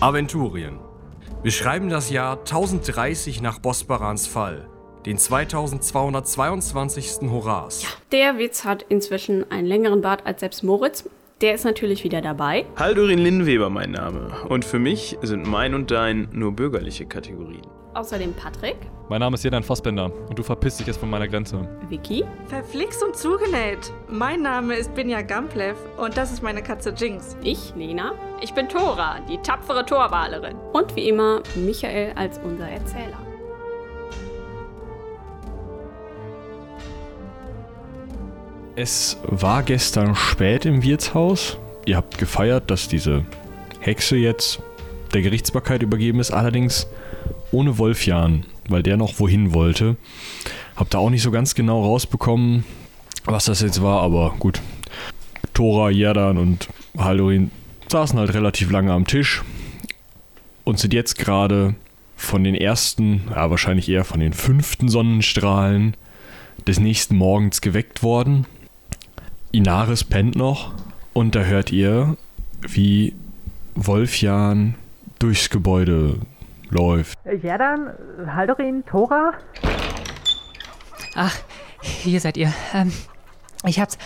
Aventurien. Wir schreiben das Jahr 1030 nach Bosbarans Fall, den 2222. Horas. Ja, der Witz hat inzwischen einen längeren Bart als selbst Moritz. Der ist natürlich wieder dabei. Haldurin Linnweber mein Name. Und für mich sind mein und dein nur bürgerliche Kategorien. Außerdem Patrick. Mein Name ist Jedan Fassbender und du verpisst dich jetzt von meiner Grenze. Vicky. Verflixt und zugenäht. Mein Name ist Binja Gamplev und das ist meine Katze Jinx. Ich, Nena. Ich bin Tora, die tapfere Torwalerin. Und wie immer Michael als unser Erzähler. Es war gestern spät im Wirtshaus. Ihr habt gefeiert, dass diese Hexe jetzt der Gerichtsbarkeit übergeben ist, allerdings ohne Wolfjan, weil der noch wohin wollte. Habt da auch nicht so ganz genau rausbekommen, was das jetzt war, aber gut. Tora, Jerdan und Haldorin saßen halt relativ lange am Tisch und sind jetzt gerade von den ersten, ja wahrscheinlich eher von den fünften Sonnenstrahlen des nächsten Morgens geweckt worden. Inaris pennt noch und da hört ihr, wie Wolfjan durchs Gebäude läuft. Ja dann, Haldorin, Tora? Ach, hier seid ihr. Ähm, ich hab's,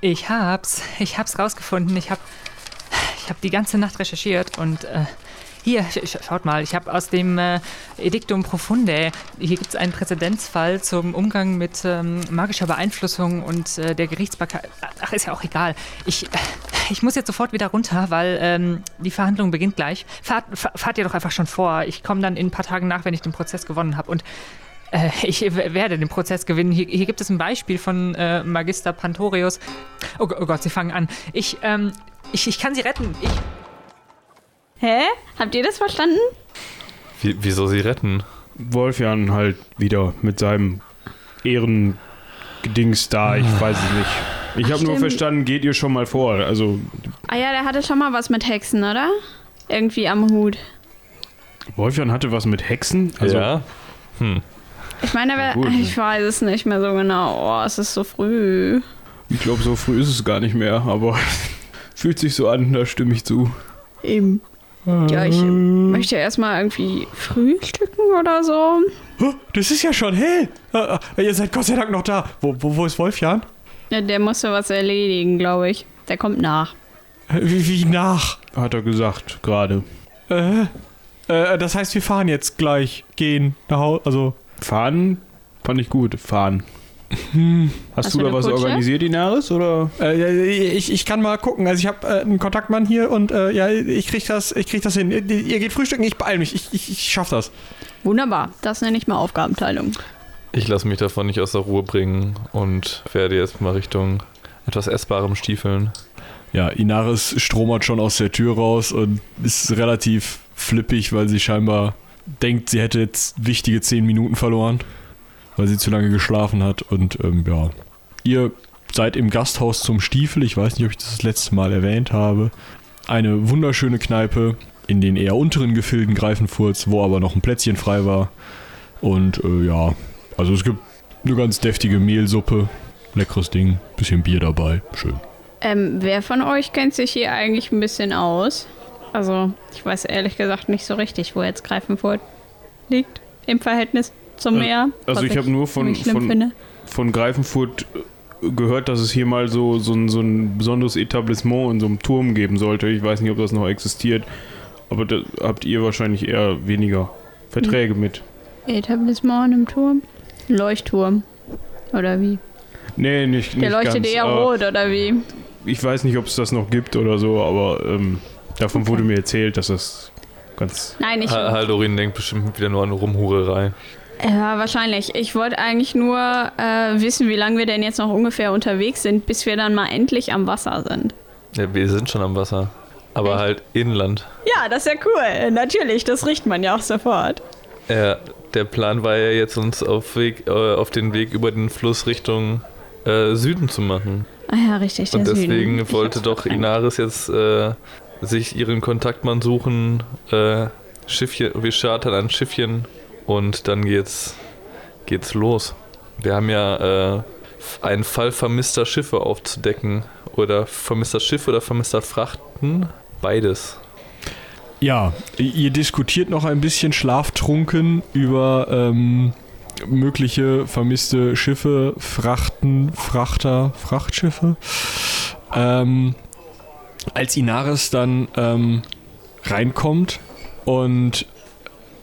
ich hab's, ich hab's rausgefunden. Ich hab, ich hab die ganze Nacht recherchiert und äh, hier, sch schaut mal, ich habe aus dem äh, Edictum Profunde, hier gibt es einen Präzedenzfall zum Umgang mit ähm, magischer Beeinflussung und äh, der Gerichtsbarkeit. Ach, ist ja auch egal. Ich, ich muss jetzt sofort wieder runter, weil ähm, die Verhandlung beginnt gleich. Fahrt, fahrt ihr doch einfach schon vor. Ich komme dann in ein paar Tagen nach, wenn ich den Prozess gewonnen habe. Und äh, ich werde den Prozess gewinnen. Hier, hier gibt es ein Beispiel von äh, Magister Pantorius. Oh, oh, Gott, sie fangen an. Ich, ähm, ich, ich kann sie retten. Ich. Hä? Habt ihr das verstanden? Wie, wieso sie retten? Wolfjan halt wieder mit seinem Ehrengedings da, ich weiß es nicht. Ich habe nur verstanden, geht ihr schon mal vor. Also. Ah ja, der hatte schon mal was mit Hexen, oder? Irgendwie am Hut. Wolfjan hatte was mit Hexen? Also, ja. Hm. Ich meine, wär, ich weiß es nicht mehr so genau. Oh, es ist so früh. Ich glaube, so früh ist es gar nicht mehr, aber fühlt sich so an, da stimme ich zu. Eben. Ja, ich möchte erstmal irgendwie frühstücken oder so. Das ist ja schon hell. Ihr seid Gott sei Dank noch da. Wo, wo, wo ist Wolfjan? Ja, der musste was erledigen, glaube ich. Der kommt nach. Wie, wie nach? Hat er gesagt, gerade. Äh, äh, das heißt, wir fahren jetzt gleich. Gehen nach Hause. Also. Fahren fand ich gut. Fahren. Hm. Hast, Hast, du da was Kutsche? organisiert, Inaris? Oder? Äh, ich, ich kann mal gucken. Also ich habe äh, einen Kontaktmann hier und äh, ja, ich krieg das, ich krieg das hin. Ihr, ihr geht frühstücken, ich beeil mich. Ich, ich, ich schaff das. Wunderbar. Das nenne ich mal Aufgabenteilung. Ich lasse mich davon nicht aus der Ruhe bringen und werde jetzt mal Richtung etwas essbarem stiefeln. Ja, Inaris stromert schon aus der Tür raus und ist relativ flippig, weil sie scheinbar denkt, sie hätte jetzt wichtige 10 Minuten verloren, weil sie zu lange geschlafen hat. Und ähm, ja, ihr seid im Gasthaus zum Stiefel. Ich weiß nicht, ob ich das das letzte Mal erwähnt habe. Eine wunderschöne Kneipe in den eher unteren Gefilden Greifenfurz, wo aber noch ein Plätzchen frei war. Und äh, ja, also es gibt eine ganz deftige Mehlsuppe, leckeres Ding, bisschen Bier dabei, schön. Ähm, wer von euch kennt sich hier eigentlich ein bisschen aus? Also, ich weiß ehrlich gesagt nicht so richtig, wo jetzt Greifenfurt liegt im Verhältnis zum also, Meer. Also ich, ich habe nur von, von, von Greifenfurt äh, gehört, dass es hier mal so, so, ein, so ein besonderes Etablissement in so einem Turm geben sollte. Ich weiß nicht, ob das noch existiert, aber da habt ihr wahrscheinlich eher weniger Verträge hm. mit. Etablissement im Turm? Leuchtturm. Oder wie? Nee, nicht, nicht Der leuchtet ganz, eher rot, oder wie? Ich weiß nicht, ob es das noch gibt oder so, aber ähm, davon okay. wurde mir erzählt, dass das ganz. Nein, nicht. Haldorin denkt bestimmt wieder nur an Rumhurerei. Ja, wahrscheinlich. Ich wollte eigentlich nur äh, wissen, wie lange wir denn jetzt noch ungefähr unterwegs sind, bis wir dann mal endlich am Wasser sind. Ja, wir sind schon am Wasser. Aber Echt? halt inland. Ja, das ist ja cool. Natürlich, das riecht man ja auch sofort. Ja, der Plan war ja jetzt, uns auf, Weg, äh, auf den Weg über den Fluss Richtung äh, Süden zu machen. Ah ja, richtig. Und deswegen Süden. wollte doch Inaris jetzt äh, sich ihren Kontaktmann suchen. Äh, Schiffchen, wir chartern ein Schiffchen und dann geht's, geht's los. Wir haben ja äh, einen Fall vermisster Schiffe aufzudecken. Oder vermisster Schiff oder vermisster Frachten. Beides. Ja, ihr diskutiert noch ein bisschen schlaftrunken über ähm, mögliche vermisste Schiffe, Frachten, Frachter, Frachtschiffe. Ähm, als Inaris dann ähm, reinkommt und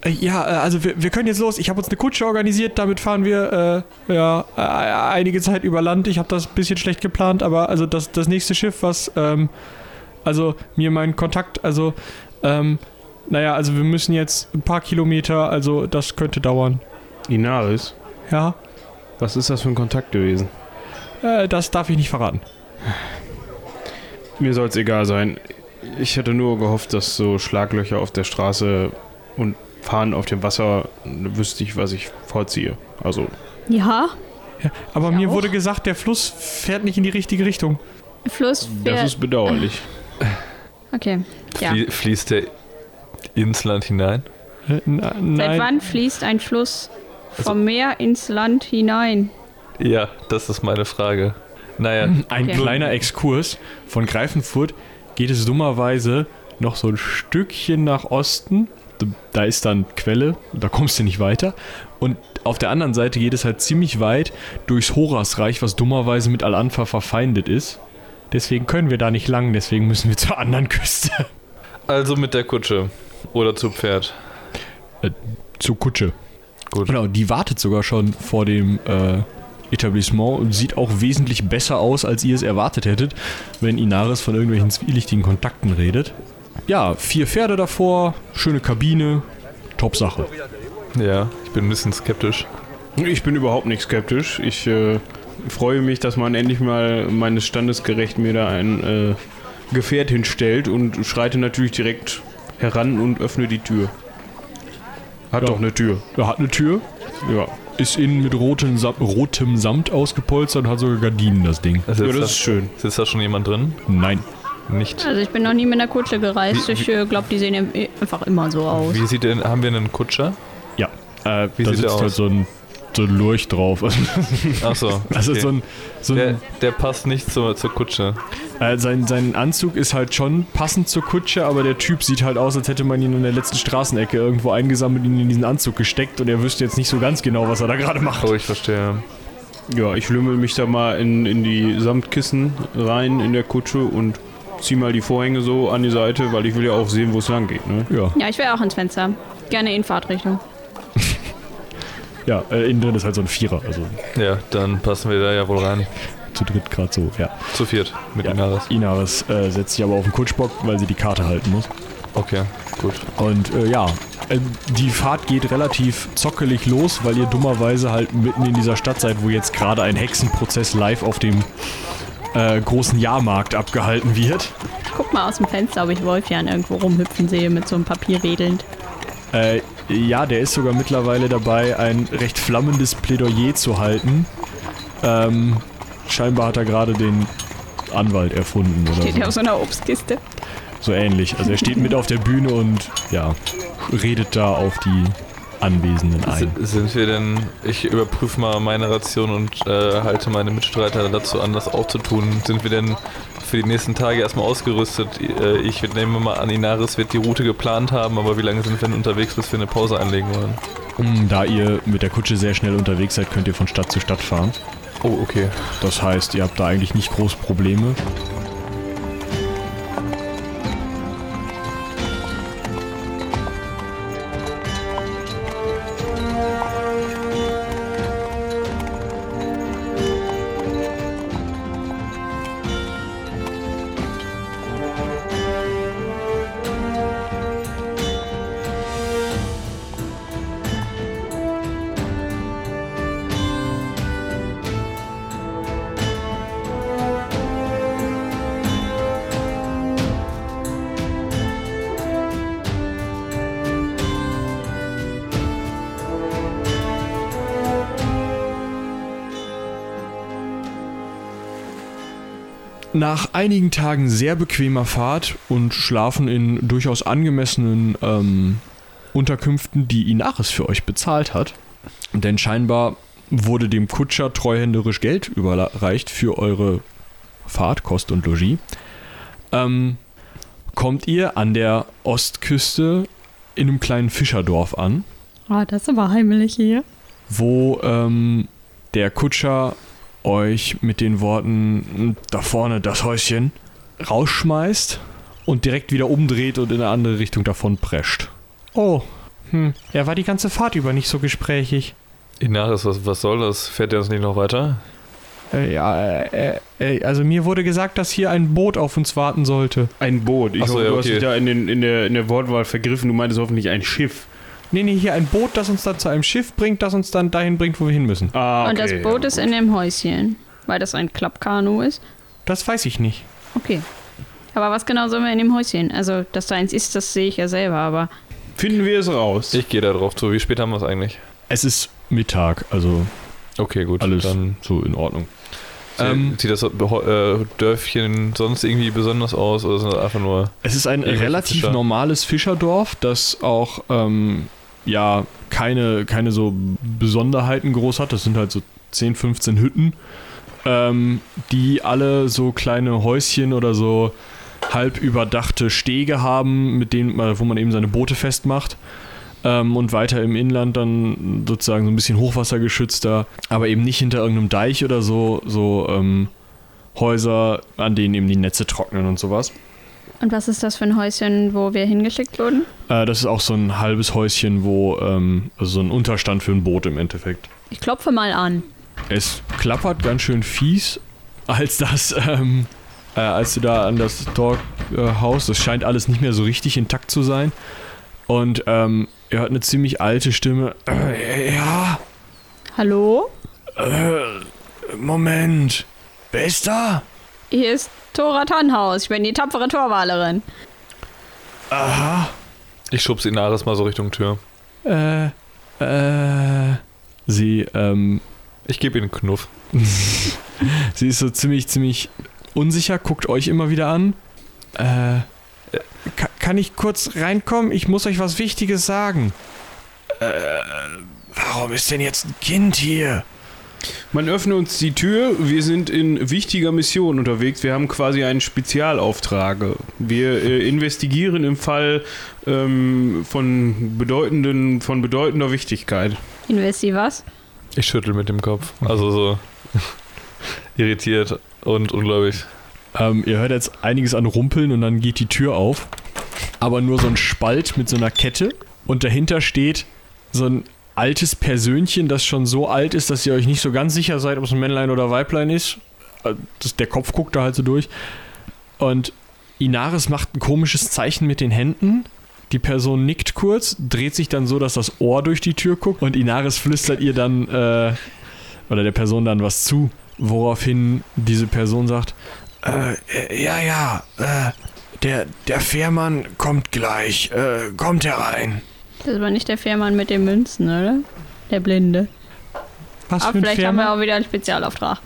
ja, äh, also wir, wir können jetzt los. Ich habe uns eine Kutsche organisiert, damit fahren wir äh, ja äh, einige Zeit über Land. Ich habe das ein bisschen schlecht geplant, aber also das, das nächste Schiff, was ähm, also mir mein Kontakt, also ähm, naja, also wir müssen jetzt ein paar Kilometer, also das könnte dauern. Inaris? Ja. Was ist das für ein Kontakt gewesen? Äh, das darf ich nicht verraten. Mir soll es egal sein. Ich hätte nur gehofft, dass so Schlaglöcher auf der Straße und Fahren auf dem Wasser wüsste ich, was ich vorziehe. Also. Ja. ja aber ich mir auch. wurde gesagt, der Fluss fährt nicht in die richtige Richtung. Fluss fährt. Das ist bedauerlich. Okay. Ja. Flie fließt der ins Land hinein? Äh, na, Seit nein. wann fließt ein Fluss vom Meer ins Land hinein? Ja, das ist meine Frage. Naja, Ein Okay. kleiner Exkurs. Von Greifenfurt geht es dummerweise noch so ein Stückchen nach Osten. Da ist dann Quelle, da kommst du nicht weiter. Und auf der anderen Seite geht es halt ziemlich weit durchs Horasreich, was dummerweise mit Al-Anfa verfeindet ist. Deswegen können wir da nicht lang, deswegen müssen wir zur anderen Küste. also mit der Kutsche. Oder zu Pferd. Zur Kutsche. Gut. Genau, die wartet sogar schon vor dem äh, Etablissement und sieht auch wesentlich besser aus, als ihr es erwartet hättet, wenn Inaris von irgendwelchen zwielichtigen Kontakten redet. Ja, vier Pferde davor, schöne Kabine, Top-Sache. Ja, ich bin ein bisschen skeptisch. Ich bin überhaupt nicht skeptisch. Ich äh, freue mich, dass man endlich mal meines Standes gerecht mir da ein äh, Gefährt hinstellt und schreite natürlich direkt heran und öffne die Tür. Hat Ja. doch eine Tür. Er hat eine Tür, Ja. ist innen mit rotem, Sam rotem Samt ausgepolstert und hat sogar Gardinen, das Ding. Also ja, das ist schön. Sitzt da schon jemand drin? Nein. Nicht. Also ich bin noch nie mit einer Kutsche gereist. Wie- ich glaube, die sehen einfach immer so aus. Wie sieht denn, haben wir einen Kutscher? Ja, äh, Wie da sieht der sitzt aus? halt so ein, so ein Lurch drauf. Achso. Also okay. so ein, so ein der, der passt nicht zur, zur Kutsche. Äh, sein, sein Anzug ist halt schon passend zur Kutsche, aber der Typ sieht halt aus, als hätte man ihn in der letzten Straßenecke irgendwo eingesammelt und ihn in diesen Anzug gesteckt und er wüsste jetzt nicht so ganz genau, was er da gerade macht. Oh, ich verstehe. Ja, ich lümmel mich da mal in, in die Samtkissen rein in der Kutsche und zieh mal die Vorhänge so an die Seite, weil ich will ja auch sehen, wo es lang geht. Ne? Ja, Ja, ich will auch ins Fenster. Gerne in Fahrtrichtung. ja äh, innen drin ist halt so ein Vierer, also Ja, dann passen wir da ja wohl rein. zu dritt gerade so, ja. Zu viert mit ja. Inaris. Inaris äh, setzt sich aber auf den Kutschbock, weil sie die Karte halten muss. Okay, gut. Und äh, ja, äh, die Fahrt geht relativ zockelig los, weil ihr dummerweise halt mitten in dieser Stadt seid, wo jetzt gerade ein Hexenprozess live auf dem äh, großen Jahrmarkt abgehalten wird. Guck mal aus dem Fenster, ob ich Wolfjan irgendwo rumhüpfen sehe mit so einem Papier wedelnd. Äh, ja, der ist sogar mittlerweile dabei, ein recht flammendes Plädoyer zu halten. Ähm, scheinbar hat er gerade den Anwalt erfunden oder Steht so. ja auf so einer Obstkiste. so ähnlich. Also er steht mit auf der Bühne und ja, redet da auf die Anwesenden ein. Sind wir denn, ich überprüfe mal meine Ration und äh, halte meine Mitstreiter dazu an, das auch zu tun. Sind wir denn für die nächsten Tage erstmal ausgerüstet? Äh, ich nehme mal an, Inaris wird die Route geplant haben, aber wie lange sind wir denn unterwegs, bis wir eine Pause einlegen wollen? Mm, Da ihr mit der Kutsche sehr schnell unterwegs seid, könnt ihr von Stadt zu Stadt fahren. Oh, okay. Das heißt, ihr habt da eigentlich nicht groß Probleme. Einigen Tagen sehr bequemer Fahrt und Schlafen in durchaus angemessenen ähm, Unterkünften, die Inaris für euch bezahlt hat, denn scheinbar wurde dem Kutscher treuhänderisch Geld überreicht für eure Fahrt, Kost und Logis, ähm, kommt ihr an der Ostküste in einem kleinen Fischerdorf an, Oh, das ist aber heimelig hier. wo ähm, der Kutscher euch mit den Worten "Hm, da vorne das Häuschen rausschmeißt und direkt wieder umdreht und in eine andere Richtung davon prescht. Oh, hm, er war die ganze Fahrt über nicht so gesprächig. Inaris, was, was soll das? Fährt der uns nicht noch weiter? Äh, ja, äh, äh, also mir wurde gesagt, dass hier ein Boot auf uns warten sollte. Ein Boot. Ich Ach so, hoffe, ja, du hast okay. dich da in, den, in, der, in der Wortwahl vergriffen. Du meintest hoffentlich ein Schiff. Nee, nee, hier ein Boot, das uns dann zu einem Schiff bringt, das uns dann dahin bringt, wo wir hin müssen. Ah, Und das okay, Boot ja, ist in dem Häuschen, weil das ein Klappkanu ist. Das weiß ich nicht. Okay. Aber was genau sollen wir in dem Häuschen? Also, dass da eins ist, das sehe ich ja selber, aber Finden wir es raus. Ich gehe da drauf zu. Wie spät haben wir es eigentlich? Es ist Mittag, also Okay, gut. alles Dann so in Ordnung. ähm, sieht das äh, Dörfchen sonst irgendwie besonders aus oder sind das einfach nur. Es ist ein relativ Fischer. normales Fischerdorf, das auch ähm, ja keine, keine so Besonderheiten groß hat. Das sind halt so 10, 15 Hütten, ähm, die alle so kleine Häuschen oder so halb überdachte Stege haben, mit denen, man- wo man eben seine Boote festmacht. Ähm, und weiter im Inland dann sozusagen so ein bisschen hochwassergeschützter, aber eben nicht hinter irgendeinem Deich oder so, so ähm, Häuser, an denen eben die Netze trocknen und sowas. Und was ist das für ein Häuschen, wo wir hingeschickt wurden? Äh, das ist auch so ein halbes Häuschen, wo, ähm, also so ein Unterstand für ein Boot im Endeffekt. Ich klopfe mal an. Es klappert ganz schön fies, als das, ähm, äh, als du da an das Tor äh, haust. Das scheint alles nicht mehr so richtig intakt zu sein. Und ähm, ihr hört eine ziemlich alte Stimme. Äh, ja, Hallo? äh, Moment. Wer ist da? Hier ist Tora Tannhaus. Ich bin die tapfere Torwalerin. Aha. Ich schubs Inaris mal so Richtung Tür. Äh, äh. Sie, ähm, Ich gebe ihm einen Knuff. Sie ist so ziemlich, ziemlich unsicher, guckt euch immer wieder an. Äh, ka- kann ich kurz reinkommen? Ich muss euch was Wichtiges sagen. Äh, warum ist denn jetzt ein Kind hier? Man öffne uns die Tür. Wir sind in wichtiger Mission unterwegs. Wir haben quasi einen Spezialauftrag. Wir äh, investigieren im Fall ähm, von bedeutenden, von bedeutender Wichtigkeit. Investi was? Ich schüttel mit dem Kopf. Also so irritiert und unglaublich. Ähm, ihr hört jetzt einiges an Rumpeln und dann geht die Tür auf. Aber nur so ein Spalt mit so einer Kette. Und dahinter steht so ein altes Persönchen, das schon so alt ist, dass ihr euch nicht so ganz sicher seid, ob es ein Männlein oder Weiblein ist. Äh, Das, der Kopf guckt da halt so durch. Und Inaris macht ein komisches Zeichen mit den Händen. Die Person nickt kurz, dreht sich dann so, dass das Ohr durch die Tür guckt und Inaris flüstert ihr dann, äh, oder der Person dann was zu, woraufhin diese Person sagt, äh, ja, ja, äh, der, der Fährmann kommt gleich, äh, kommt herein. Das ist aber nicht der Fährmann mit den Münzen, oder? Der Blinde. Was Aber vielleicht haben wir auch wieder einen Spezialauftrag.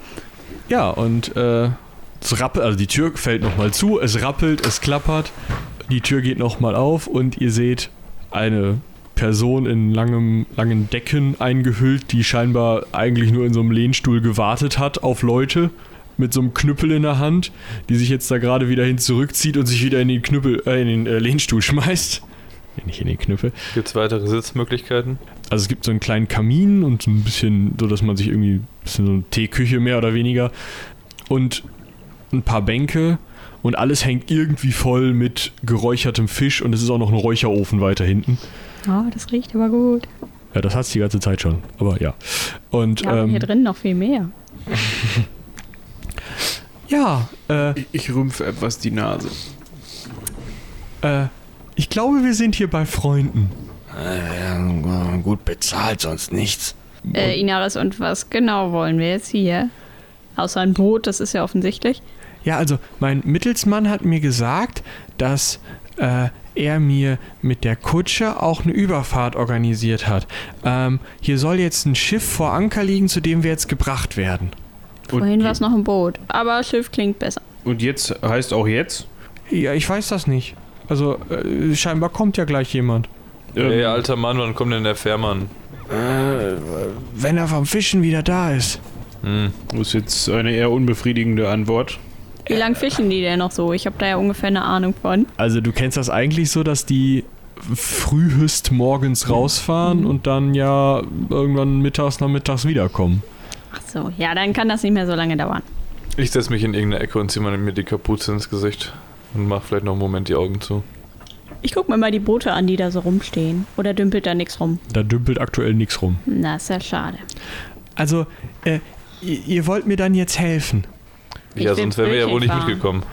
Ja, und äh, es rappelt, also die Tür fällt nochmal zu, es rappelt, es klappert, die Tür geht nochmal auf und ihr seht eine Person in langem, langen Decken eingehüllt, die scheinbar eigentlich nur in so einem Lehnstuhl gewartet hat auf Leute mit so einem Knüppel in der Hand, die sich jetzt da gerade wieder hin zurückzieht und sich wieder in den Knüppel, äh, in den äh, Lehnstuhl schmeißt. Nee, Nicht in den Knüppel. Gibt es weitere Sitzmöglichkeiten? Also es gibt so einen kleinen Kamin und so ein bisschen, so dass man sich irgendwie, ein bisschen so eine Teeküche mehr oder weniger und ein paar Bänke und alles hängt irgendwie voll mit geräuchertem Fisch und es ist auch noch ein Räucherofen weiter hinten. Oh, das riecht aber gut. Ja, das hat es die ganze Zeit schon, aber ja. Und Ja, ähm, hier drin noch viel mehr. ja, äh, Ich, ich rümpfe etwas die Nase. äh, ich glaube, wir sind hier bei Freunden. Äh, gut bezahlt, sonst nichts. Äh, Inaris, und was genau wollen wir jetzt hier? Außer ein Boot, das ist ja offensichtlich. Ja, also mein Mittelsmann hat mir gesagt, dass äh, er mir mit der Kutsche auch eine Überfahrt organisiert hat. Ähm, hier soll jetzt ein Schiff vor Anker liegen, zu dem wir jetzt gebracht werden. Vorhin war es noch ein Boot. Aber Schiff klingt besser. Und jetzt heißt auch jetzt? Ja, ich weiß das nicht. Also äh, scheinbar kommt ja gleich jemand. Ähm, Ey, alter Mann, wann kommt denn der Fährmann? Äh, wenn er vom Fischen wieder da ist. Hm. Das ist jetzt eine eher unbefriedigende Antwort. Wie lange fischen die denn noch so? Ich habe da ja ungefähr eine Ahnung von. Also du kennst das eigentlich so, dass die frühest morgens rausfahren und dann ja irgendwann mittags, nachmittags wiederkommen. Ach so, ja, dann kann das nicht mehr so lange dauern. Ich setze mich in irgendeine Ecke und ziehe mir die Kapuze ins Gesicht und mache vielleicht noch einen Moment die Augen zu. Ich guck mir mal die Boote an, die da so rumstehen. Oder dümpelt da nichts rum? Da dümpelt aktuell nichts rum. Na, ist ja schade. Also, äh, ihr, ihr wollt mir dann jetzt helfen. Ich ja, will sonst wären wir ja wohl nicht Brötchen mitgekommen.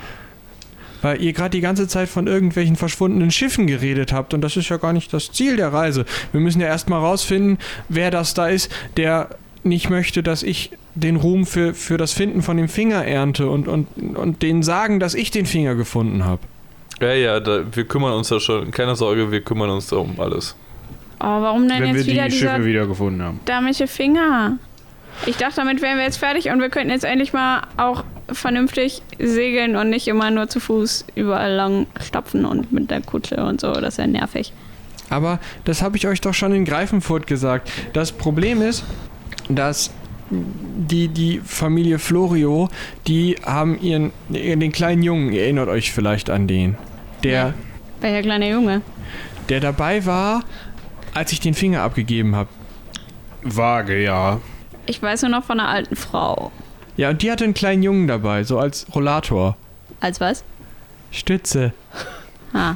Weil ihr gerade die ganze Zeit von irgendwelchen verschwundenen Schiffen geredet habt und das ist ja gar nicht das Ziel der Reise. Wir müssen ja erstmal rausfinden, wer das da ist, der nicht möchte, dass ich den Ruhm für, für das Finden von dem Finger ernte und, und, und denen sagen, dass ich den Finger gefunden habe. Ja, ja, da, wir kümmern uns da schon. Keine Sorge, wir kümmern uns da um alles. Oh, warum denn Wenn wir jetzt wieder die dieser Schiffe wiedergefunden haben. dämliche Finger? Ich dachte, damit wären wir jetzt fertig und wir könnten jetzt endlich mal auch vernünftig segeln und nicht immer nur zu Fuß überall lang stapfen und mit der Kutsche und so. Das ist ja nervig. Aber das habe ich euch doch schon in Greifenfurt gesagt. Das Problem ist, dass die, die Familie Florio, die haben ihren, den kleinen Jungen, ihr erinnert euch vielleicht an den, der, Ja. Welcher kleine Junge? der dabei war, als ich den Finger abgegeben habe. Vage, ja. Ich weiß nur noch von einer alten Frau. Ja, und die hatte einen kleinen Jungen dabei, so als Rollator. Als was? Stütze. Ah.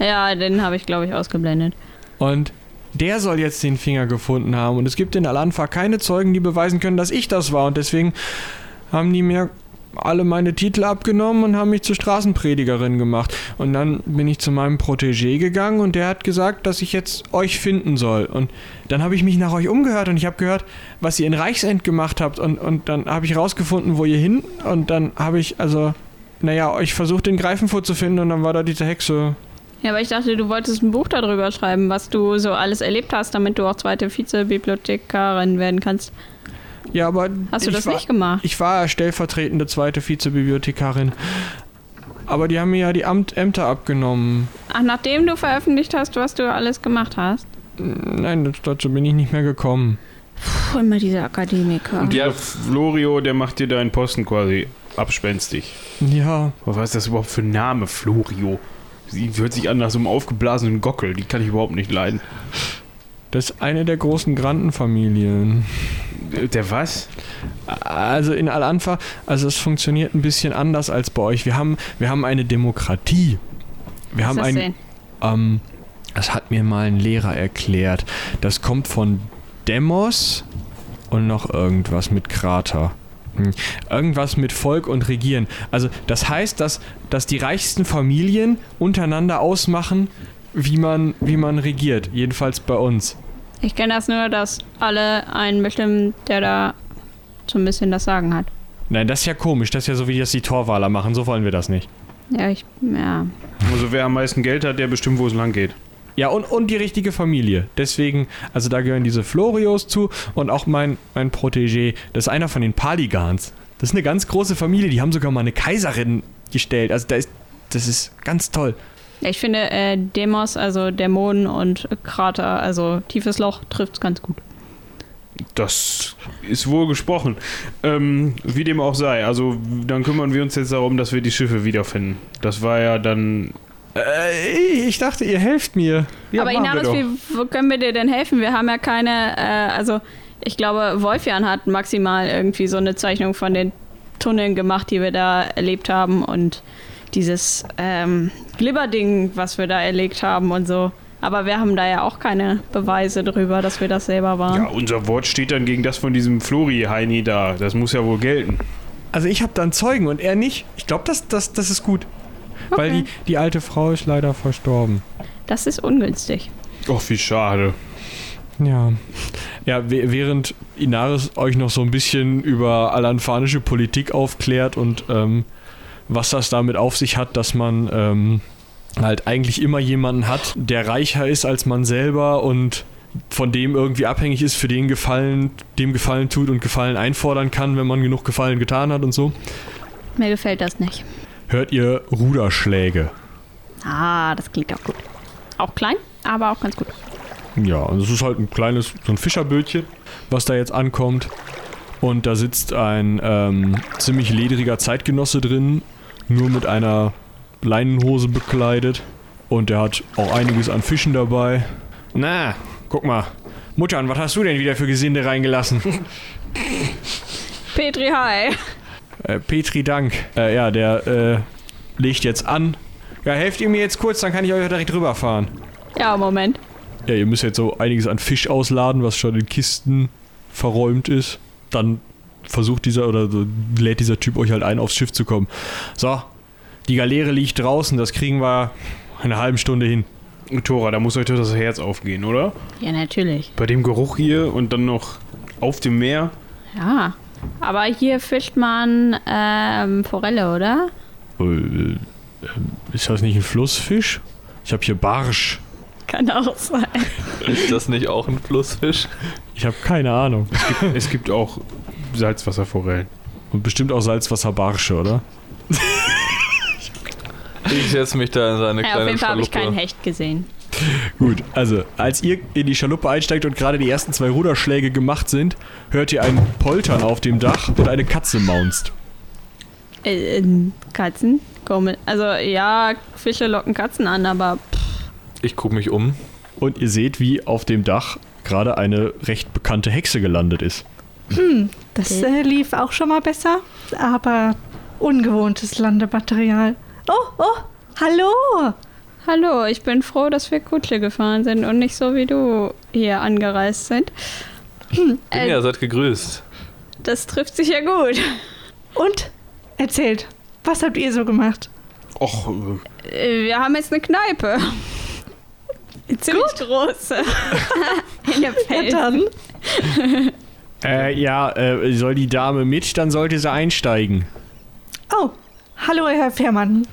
Ja, den habe ich, glaube ich, ausgeblendet. Und der soll jetzt den Finger gefunden haben. Und es gibt in Al-Anfa keine Zeugen, die beweisen können, dass ich das war. Und deswegen haben die mir alle meine Titel abgenommen und haben mich zur Straßenpredigerin gemacht. Und dann bin ich zu meinem Protégé gegangen und der hat gesagt, dass ich jetzt euch finden soll. Und dann habe ich mich nach euch umgehört und ich habe gehört, was ihr in Reichsend gemacht habt. Und, und dann habe ich rausgefunden, wo ihr hin. Und dann habe ich, also, naja, euch versucht, den Greifenfurt zu finden. Und dann war da diese Hexe. Ja, aber ich dachte, du wolltest ein Buch darüber schreiben, was du so alles erlebt hast, damit du auch zweite Vizebibliothekarin werden kannst. Ja, aber. Hast du ich das war, nicht gemacht? Ich war stellvertretende zweite Vizebibliothekarin. Aber die haben mir ja die Amt Ämter abgenommen. Ach, nachdem du veröffentlicht hast, was du alles gemacht hast? Nein, das- dazu bin ich nicht mehr gekommen. Puh, immer diese Akademiker. Und der Florio, der macht dir deinen Posten quasi abspenstig. Ja, Was ist das überhaupt für ein Name, Florio? Sie hört sich an nach so einem aufgeblasenen Gockel. Die kann ich überhaupt nicht leiden. das ist eine der großen Grandenfamilien. Äh, Der was? Also in Al-Anfa, also es funktioniert ein bisschen anders als bei euch. Wir haben, wir haben eine Demokratie. Wir was haben ein, denn? Ähm, das hat mir mal ein Lehrer erklärt. Das kommt von Demos und noch irgendwas mit Krater. Irgendwas mit Volk und Regieren. Also das heißt, dass, dass die reichsten Familien untereinander ausmachen, wie man, wie man regiert. Jedenfalls bei uns. Ich kenne das nur, dass alle einen bestimmen, der da so ein bisschen das Sagen hat. Nein, das ist ja komisch. Das ist ja so, wie das die Torwaler machen. So wollen wir das nicht. Ja, ich, ja. Also wer am meisten Geld hat, der bestimmt, wo es lang geht. Ja, und, und die richtige Familie. Deswegen, also da gehören diese Florios zu und auch mein, mein Protégé. Das ist einer von den Paligans. Das ist eine ganz große Familie. Die haben sogar mal eine Kaiserin gestellt. Also da ist, das ist ganz toll. Ich finde, äh, Demos, also Dämonen und Krater, also tiefes Loch, trifft's ganz gut. Das ist wohl gesprochen. Ähm, wie dem auch sei. Also dann kümmern wir uns jetzt darum, dass wir die Schiffe wiederfinden. Das war ja dann... Äh, ich dachte, ihr helft mir. Ja, Aber doch. wie wo können wir dir denn helfen? Wir haben ja keine, äh, also ich glaube, Wolfjan hat maximal irgendwie so eine Zeichnung von den Tunneln gemacht, die wir da erlebt haben und dieses ähm, Glibberding, was wir da erlegt haben und so. Aber wir haben da ja auch keine Beweise drüber, dass wir das selber waren. Ja, unser Wort steht dann gegen das von diesem Flori-Heini da. Das muss ja wohl gelten. Also ich habe dann Zeugen und er nicht. Ich glaube, das, das, das ist gut. Weil die, die alte Frau ist leider verstorben. Das ist ungünstig. Och, wie schade. Ja. Ja, wäh- während Inaris euch noch so ein bisschen über alanfanische Politik aufklärt und ähm, was das damit auf sich hat, dass man ähm, halt eigentlich immer jemanden hat, der reicher ist als man selber und von dem irgendwie abhängig ist, für den Gefallen, dem Gefallen tut und Gefallen einfordern kann, wenn man genug Gefallen getan hat und so. Mir gefällt das nicht. Hört ihr Ruderschläge? Ah, das klingt auch gut. Auch klein, aber auch ganz gut. Ja, und es ist halt ein kleines, so ein Fischerbötchen, was da jetzt ankommt. Und da sitzt ein ähm, ziemlich ledriger Zeitgenosse drin nur mit einer Leinenhose bekleidet. Und der hat auch einiges an Fischen dabei. Na, guck mal. Muttern, was hast du denn wieder für Gesinde reingelassen? Petri, hi. Äh, Petri, Dank. Äh, ja, der äh, legt jetzt an. Ja, helft ihr mir jetzt kurz, dann kann ich euch direkt rüberfahren. Ja, Moment. Ja, ihr müsst jetzt so einiges an Fisch ausladen, was schon in Kisten verräumt ist. Dann versucht dieser oder so, lädt dieser Typ euch halt ein, aufs Schiff zu kommen. So, die Galeere liegt draußen, das kriegen wir eine halbe Stunde hin. Tora, da muss euch doch das Herz aufgehen, oder? Ja, natürlich. Bei dem Geruch hier und dann noch auf dem Meer. Ja. Aber hier fischt man ähm, Forelle, oder? Äh, ist das nicht ein Flussfisch? Ich habe hier Barsch. Kann auch sein. Ist das nicht auch ein Flussfisch? Ich habe keine Ahnung. Es gibt, es gibt auch Salzwasserforellen. Und bestimmt auch Salzwasserbarsche, oder? Ich setze mich da in seine Ja, auf kleine jeden Fall habe ich keinen Hecht gesehen. Gut, also als ihr in die Schaluppe einsteigt und gerade die ersten zwei Ruderschläge gemacht sind, hört ihr ein Poltern auf dem Dach und eine Katze maunzt. Äh, äh, Katzen? Komisch. Also, ja, Fische locken Katzen an, aber Ich gucke mich um. Und ihr seht, wie auf dem Dach gerade eine recht bekannte Hexe gelandet ist. Das äh, lief auch schon mal besser, aber ungewohntes Landematerial. Oh, oh, hallo! Hallo, ich bin froh, dass wir Kutsche gefahren sind und nicht so wie du hier angereist sind. Äh, Ja, seid gegrüßt. Das trifft sich ja gut. Und? Erzählt, was habt ihr so gemacht? Och, äh, Äh, Wir haben jetzt eine Kneipe. Ziemlich große. In der Ja, Feld. dann. Äh, ja, äh, soll die Dame mit, dann sollte sie einsteigen. Oh, hallo, Herr Fährmann.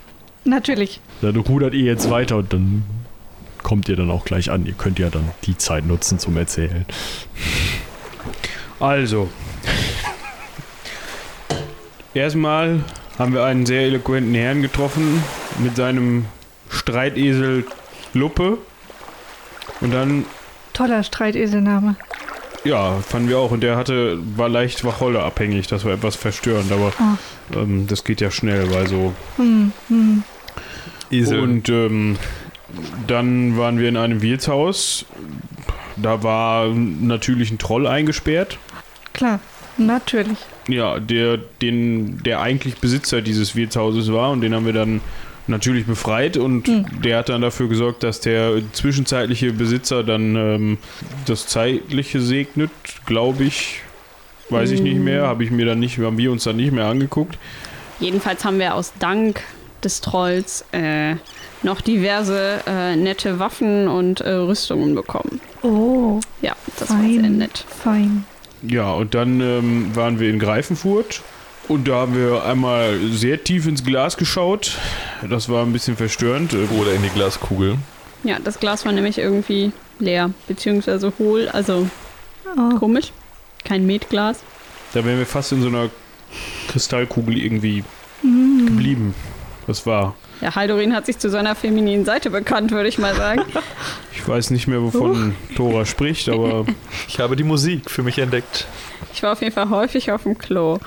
Natürlich. Dann rudert ihr jetzt weiter und dann kommt ihr dann auch gleich an. Ihr könnt ja dann die Zeit nutzen zum Erzählen. also. Erstmal haben wir einen sehr eloquenten Herrn getroffen mit seinem Streitesel Luppe. Und dann, Toller Streiteselname. ja, fanden wir auch. Und der hatte, war leicht Wacholle abhängig. Das war etwas verstörend, aber ähm, das geht ja schnell, weil so Hm, hm. Esel. Und ähm, dann waren wir in einem Wirtshaus. Da war natürlich ein Troll eingesperrt. Klar, natürlich. Ja, der, den, der eigentlich Besitzer dieses Wirtshauses war und den haben wir dann natürlich befreit und Hm. der hat dann dafür gesorgt, dass der zwischenzeitliche Besitzer dann ähm, das Zeitliche segnet, glaube ich. Weiß ich nicht mehr, habe ich mir dann nicht, haben wir uns dann nicht mehr angeguckt. Jedenfalls haben wir aus Dank des Trolls äh, noch diverse äh, nette Waffen und äh, Rüstungen bekommen. Oh, Ja, das war Fein. sehr nett. fein. Ja, und dann ähm, waren wir in Greifenfurt und da haben wir einmal sehr tief ins Glas geschaut. Das war ein bisschen verstörend. Äh, Oder in die Glaskugel. Ja, das Glas war nämlich irgendwie leer, beziehungsweise hohl, also Oh, komisch. Kein Metglas. Da wären wir fast in so einer Kristallkugel irgendwie mm. geblieben. Das war. Ja, Haldorin hat sich zu seiner femininen Seite bekannt, würde ich mal sagen. Ich weiß nicht mehr, wovon Tora spricht, aber Ich habe die Musik für mich entdeckt. Ich war auf jeden Fall häufig auf dem Klo.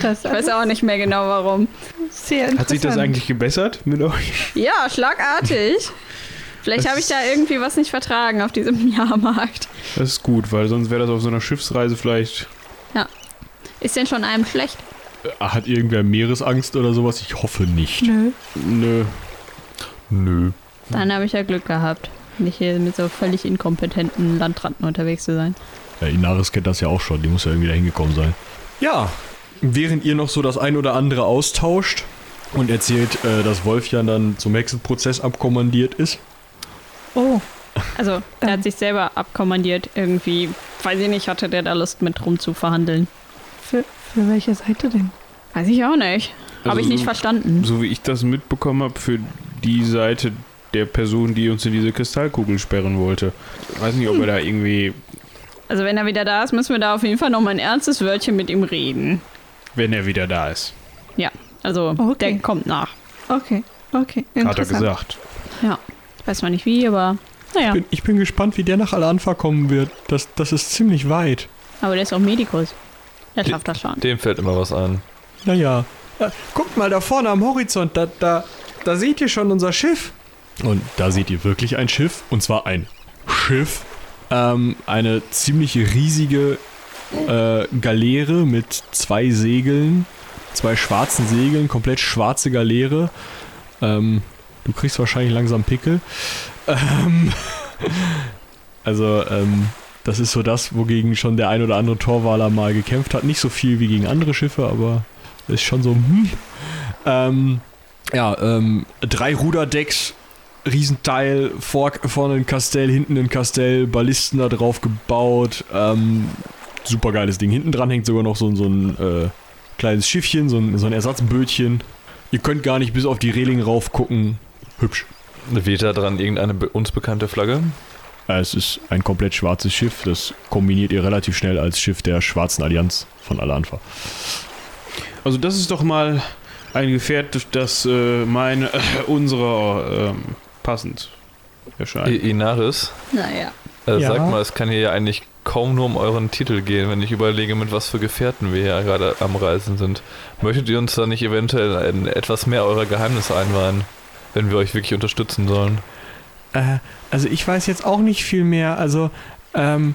Das Ich weiß auch nicht mehr genau warum. sehr interessant. hat sich das eigentlich gebessert mit euch? Ja, schlagartig. Vielleicht habe ich da irgendwie was nicht vertragen auf diesem Jahrmarkt. Das ist gut, weil sonst wäre das auf so einer Schiffsreise vielleicht. Ist denn schon einem schlecht? Hat irgendwer Meeresangst oder sowas? Ich hoffe nicht. Nö. Nö. Nö. Dann habe ich ja Glück gehabt, nicht hier mit so völlig inkompetenten Landratten unterwegs zu sein. Ja, Inaris kennt das ja auch schon. Die muss ja irgendwie da hingekommen sein. Ja, während ihr noch so das ein oder andere austauscht und erzählt, äh, dass Wolfjan dann zum Hexenprozess abkommandiert ist. Oh, Also, der hat sich selber abkommandiert irgendwie. Weiß ich nicht, hatte der da Lust mit rum zu verhandeln? für, für welche Seite denn? Weiß ich auch nicht. Habe Also ich nicht so- verstanden. So wie ich das mitbekommen habe, für die Seite der Person, die uns in diese Kristallkugel sperren wollte. Weiß nicht, ob er da irgendwie, Also, wenn er wieder da ist, müssen wir da auf jeden Fall noch mal ein ernstes Wörtchen mit ihm reden. wenn er wieder da ist, Also, Okay. der kommt nach. Okay, okay. hat er gesagt. Ich weiß zwar nicht wie, aber naja. Bin, ich bin gespannt, wie der nach Al-Anfa kommen wird. Das, das ist ziemlich weit. Aber der ist auch Medikus. Der schafft das schon. Dem fällt immer was ein. Naja, guckt mal da vorne am Horizont, da, da, da seht ihr schon unser Schiff. Und da seht ihr wirklich ein Schiff, und zwar ein Schiff. Ähm, eine ziemlich riesige äh, Galeere mit zwei Segeln, zwei schwarzen Segeln, komplett schwarze Galeere. Ähm, du kriegst wahrscheinlich langsam Pickel. Ähm, also, ähm, das ist so das, wogegen schon der ein oder andere Torwaler mal gekämpft hat. Nicht so viel wie gegen andere Schiffe, aber ist schon so, hm. Ähm, ja, ähm, drei Ruderdecks, Riesenteil, vor, vorne ein Kastell, hinten ein Kastell, Ballisten da drauf gebaut. Ähm, super geiles Ding. Hinten dran hängt sogar noch so, so ein äh, kleines Schiffchen, so ein, so ein Ersatzbötchen. Ihr könnt gar nicht bis auf die Reling rauf gucken. Hübsch. Weht da dran irgendeine be uns bekannte Flagge? Äh, Es ist ein komplett schwarzes Schiff. Das kombiniert ihr relativ schnell als Schiff der Schwarzen Allianz von Alanfa. Also das ist doch mal ein Gefährt, das äh, meine, äh, unserer ähm, passend erscheint. I Inaris, Naja. äh, Ja. sag mal, es kann hier ja eigentlich kaum nur um euren Titel gehen, wenn ich überlege, mit was für Gefährten wir hier gerade am Reisen sind. Möchtet ihr uns da nicht eventuell ein, etwas mehr eurer Geheimnisse einweihen, wenn wir euch wirklich unterstützen sollen? Äh, also ich weiß jetzt auch nicht viel mehr. Also, ähm,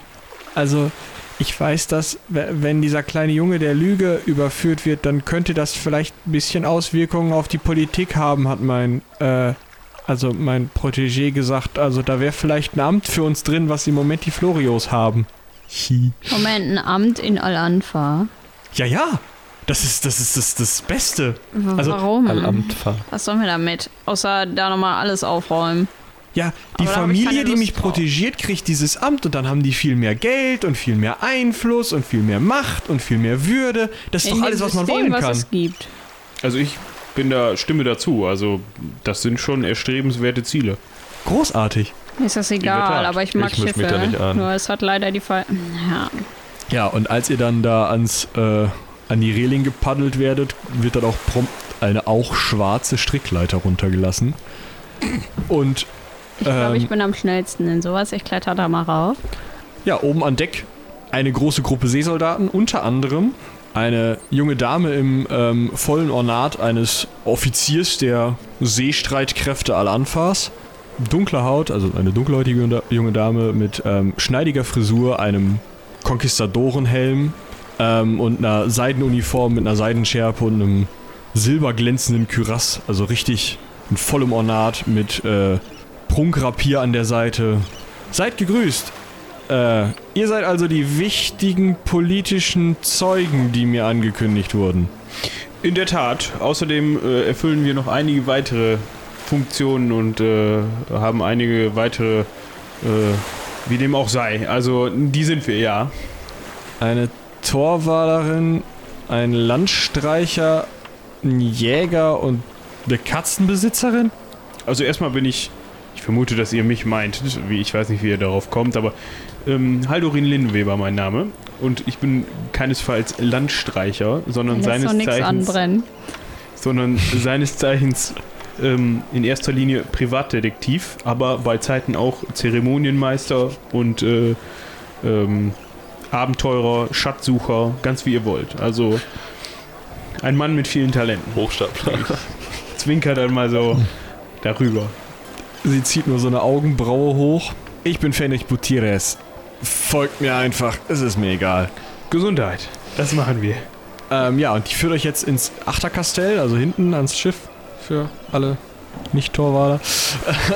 also ich weiß, dass wenn dieser kleine Junge der Lüge überführt wird, dann könnte das vielleicht ein bisschen Auswirkungen auf die Politik haben, hat mein, äh, also mein Protégé gesagt. Also da wäre vielleicht ein Amt für uns drin, was im Moment die Florios haben. Moment, ein Amt in Al-Anfa. Ja, ja. Das ist das, ist das, das Beste. Also, Warum? Al-Amtfa. Was sollen wir damit? Außer da nochmal alles aufräumen. Ja, die Aber Familie, die mich drauf. protegiert, kriegt dieses Amt und dann haben die viel mehr Geld und viel mehr Einfluss und viel mehr Macht und viel mehr Würde. Das ist In doch alles, was man System, wollen was kann. es gibt. Also ich bin da, stimme dazu. Also das sind schon erstrebenswerte Ziele. Großartig. Ist das egal, aber ich mag Ich misch mich Schiffe. da nicht an. Nur es hat leider die Fall. Ja. Ja, und als ihr dann da ans, äh, an die Reling gepaddelt werdet, wird dann auch prompt eine auch schwarze Strickleiter runtergelassen. Und Ich glaube, Ähm. ich bin am schnellsten in sowas. Ich kletter da mal rauf. ja, oben an Deck eine große Gruppe Seesoldaten, unter anderem eine junge Dame im ähm, vollen Ornat eines Offiziers der Seestreitkräfte Al-Anfas. Dunkle Haut, also eine dunkelhäutige junge Dame mit ähm, schneidiger Frisur, einem Konquistadorenhelm ähm, und einer Seidenuniform mit einer Seidenschärpe und einem silberglänzenden Kürass. Also richtig in vollem Ornat mit äh, Prunkrapier an der Seite. Seid gegrüßt. Äh, ihr seid also die wichtigen politischen Zeugen, die mir angekündigt wurden. In der Tat. Außerdem äh, erfüllen wir noch einige weitere Funktionen und äh, haben einige weitere, äh, wie dem auch sei. Also die sind wir, ja. Eine Torwalerin, ein Landstreicher, ein Jäger und eine Katzenbesitzerin? Also erstmal bin ich, ich vermute, dass ihr mich meint. Wie, ich weiß nicht, wie ihr darauf kommt, aber ähm, Haldorin Lindenweber mein Name. Und ich bin keinesfalls Landstreicher, sondern doch seines Zeichens, anbrennen. sondern seines Zeichens ähm, in erster Linie Privatdetektiv, aber bei Zeiten auch Zeremonienmeister und äh, ähm, Abenteurer, Schatzsucher, ganz wie ihr wollt. Also ein Mann mit vielen Talenten. Hochstapler. Zwinker dann mal so darüber. Sie zieht nur so eine Augenbraue hoch. Ich bin Fenrich Butires. Folgt mir einfach, es ist mir egal. Gesundheit. Das machen wir. Ähm, ja, und die führt euch jetzt ins Achterkastell, also hinten ans Schiff für alle Nicht-Torwaler.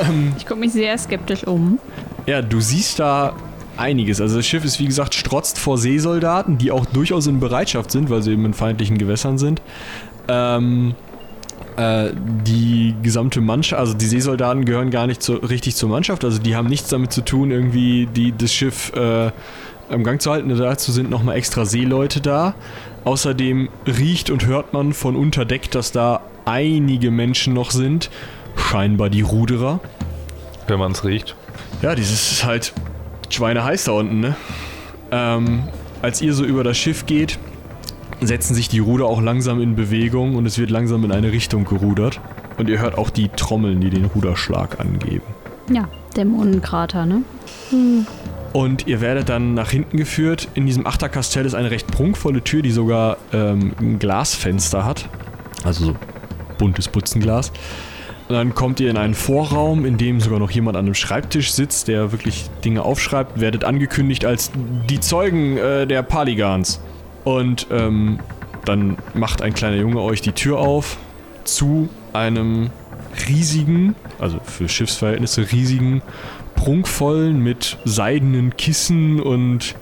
Ähm, Ich gucke mich sehr skeptisch um. Ja, du siehst da einiges. Also das Schiff ist wie gesagt strotzt vor Seesoldaten, die auch durchaus in Bereitschaft sind, weil sie eben in feindlichen Gewässern sind. Ähm, äh, die gesamte Mannschaft, also die Seesoldaten gehören gar nicht so richtig zur Mannschaft, also die haben nichts damit zu tun, irgendwie die, das Schiff äh, im Gang zu halten. Dazu sind nochmal extra Seeleute da. Außerdem riecht und hört man von unter Deck, dass da einige Menschen noch sind. Scheinbar die Ruderer. Wenn man es riecht. Ja, dieses ist halt schweineheiß da unten, ne? Ähm, als ihr so über das Schiff geht, setzen sich die Ruder auch langsam in Bewegung und es wird langsam in eine Richtung gerudert. Und ihr hört auch die Trommeln, die den Ruderschlag angeben. Ja, Dämonenkrater, ne? Und ihr werdet dann nach hinten geführt. In diesem Achterkastell ist eine recht prunkvolle Tür, die sogar ähm, ein Glasfenster hat. Also so buntes Butzenglas. Und dann kommt ihr in einen Vorraum, in dem sogar noch jemand an einem Schreibtisch sitzt, der wirklich Dinge aufschreibt. Werdet angekündigt als die Zeugen äh, der Paligans. Und ähm, dann macht ein kleiner Junge euch die Tür auf zu einem riesigen, also für Schiffsverhältnisse riesigen, prunkvollen mit seidenen Kissen und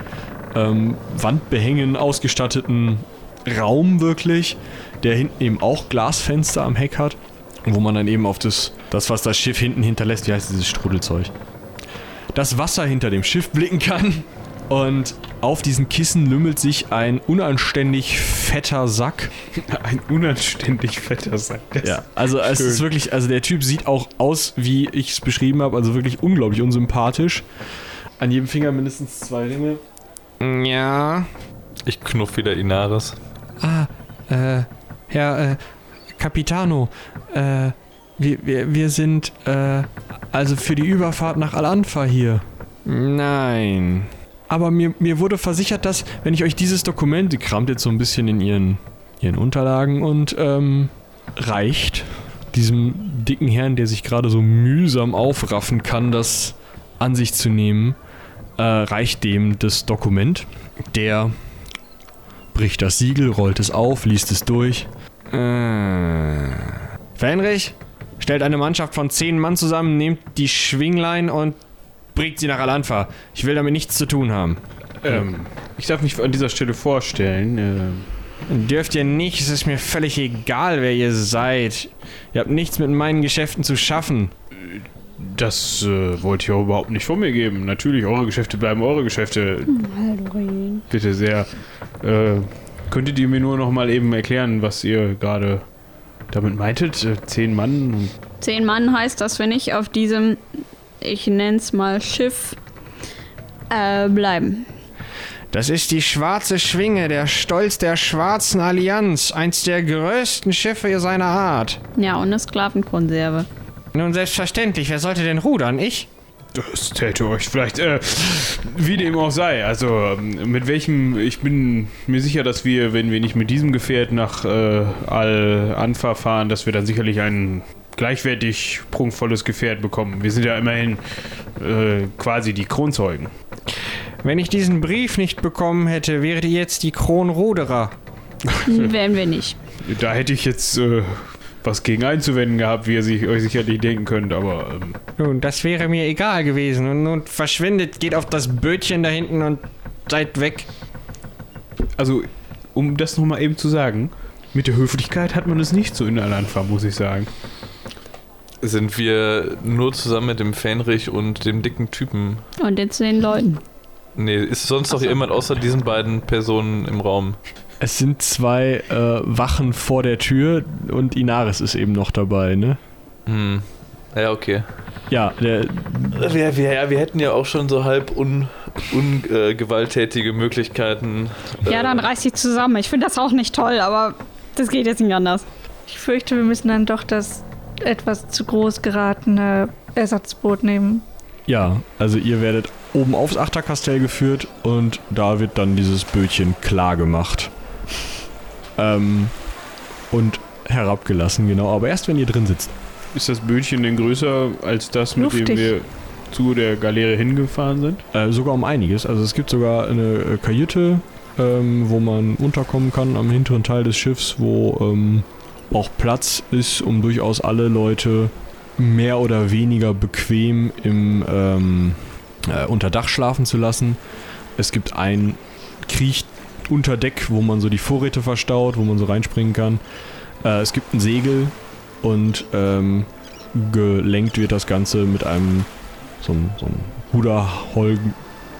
ähm, Wandbehängen ausgestatteten Raum wirklich, der hinten eben auch Glasfenster am Heck hat, wo man dann eben auf das, das was das Schiff hinten hinterlässt, wie heißt dieses Strudelzeug, das Wasser hinter dem Schiff blicken kann. Und auf diesen Kissen lümmelt sich ein unanständig fetter Sack. Ein unanständig fetter Sack. Das ja, also es ist wirklich, also der Typ sieht auch aus, wie ich es beschrieben habe, also wirklich unglaublich unsympathisch. An jedem Finger mindestens zwei Ringe. Ja. Ich knuff wieder Inaris. Ah, äh, Herr, äh, Capitano, äh, wir, wir, wir sind, äh, also für die Überfahrt nach Al-Anfa hier. Nein. Aber mir, mir wurde versichert, dass, wenn ich euch dieses Dokument, die kramt jetzt so ein bisschen in ihren, ihren Unterlagen und ähm, reicht diesem dicken Herrn, der sich gerade so mühsam aufraffen kann, das an sich zu nehmen, äh, reicht dem das Dokument. Der bricht das Siegel, rollt es auf, liest es durch. Äh, Fenrich, stellt eine Mannschaft von zehn Mann zusammen, nehmt die Schwinglein und bringt sie nach Alanfa. Ich will damit nichts zu tun haben. Ähm, ich darf mich an dieser Stelle vorstellen. Äh, Dürft ihr nicht, es ist mir völlig egal, wer ihr seid. Ihr habt nichts mit meinen Geschäften zu schaffen. Das äh, wollte ich auch überhaupt nicht von mir geben. Natürlich, eure Geschäfte bleiben eure Geschäfte. Hallo, Bitte sehr. Äh, könntet ihr mir nur noch mal eben erklären, was ihr gerade damit meintet? Äh, zehn Mann? Zehn Mann heißt, dass wir nicht auf diesem ich nenne es mal Schiff, äh, bleiben. Das ist die schwarze Schwinge, der Stolz der schwarzen Allianz, eins der größten Schiffe seiner Art. Ja, und eine Sklavenkonserve. Nun, selbstverständlich, wer sollte denn rudern? Ich? Das täte euch vielleicht, äh, wie dem auch sei. Also, ähm, mit welchem, ich bin mir sicher, dass wir, wenn wir nicht mit diesem Gefährt nach äh, Al-Anfa fahren, dass wir dann sicherlich einen gleichwertig prunkvolles Gefährt bekommen. Wir sind ja immerhin äh, quasi die Kronzeugen. Wenn ich diesen Brief nicht bekommen hätte, wäret ihr jetzt die Kronruderer. Wären wir nicht. Da hätte ich jetzt äh, was gegen einzuwenden gehabt, wie ihr sich, euch sicherlich denken könnt, aber. Ähm Nun, das wäre mir egal gewesen. Und nun verschwindet, geht auf das Bötchen da hinten und seid weg. Also, um das nochmal eben zu sagen, mit der Höflichkeit hat man es nicht so in Al-Anfa, muss ich sagen sind wir nur zusammen mit dem Fähnrich und dem dicken Typen. Und den zehn Leuten. Nee, ist sonst noch jemand außer diesen beiden Personen im Raum? Es sind zwei äh, Wachen vor der Tür und Inaris ist eben noch dabei, ne? Hm. Ja, okay. Ja, der. Wir, wir, ja, wir hätten ja auch schon so halb ungewalttätige un, äh, Möglichkeiten. Ja, dann reiß dich zusammen. Ich finde das auch nicht toll, aber das geht jetzt nicht anders. Ich fürchte, wir müssen dann doch das etwas zu groß geratene Ersatzboot nehmen. Ja, also ihr werdet oben aufs Achterkastell geführt und da wird dann dieses Bötchen klar gemacht. Ähm, und herabgelassen, genau. Aber erst wenn ihr drin sitzt. Ist das Bötchen denn größer als das, mit Luftig. dem wir zu der Galeere hingefahren sind? Äh, sogar um einiges. Also es gibt sogar eine äh, Kajüte, ähm, wo man unterkommen kann am hinteren Teil des Schiffs, wo ähm, auch Platz ist, um durchaus alle Leute mehr oder weniger bequem im ähm, äh, unter Dach schlafen zu lassen. Es gibt ein Kriech unter Deck, wo man so die Vorräte verstaut, wo man so reinspringen kann. Äh, es gibt ein Segel und ähm, gelenkt wird das Ganze mit einem so ein, so ein Ruderholgen,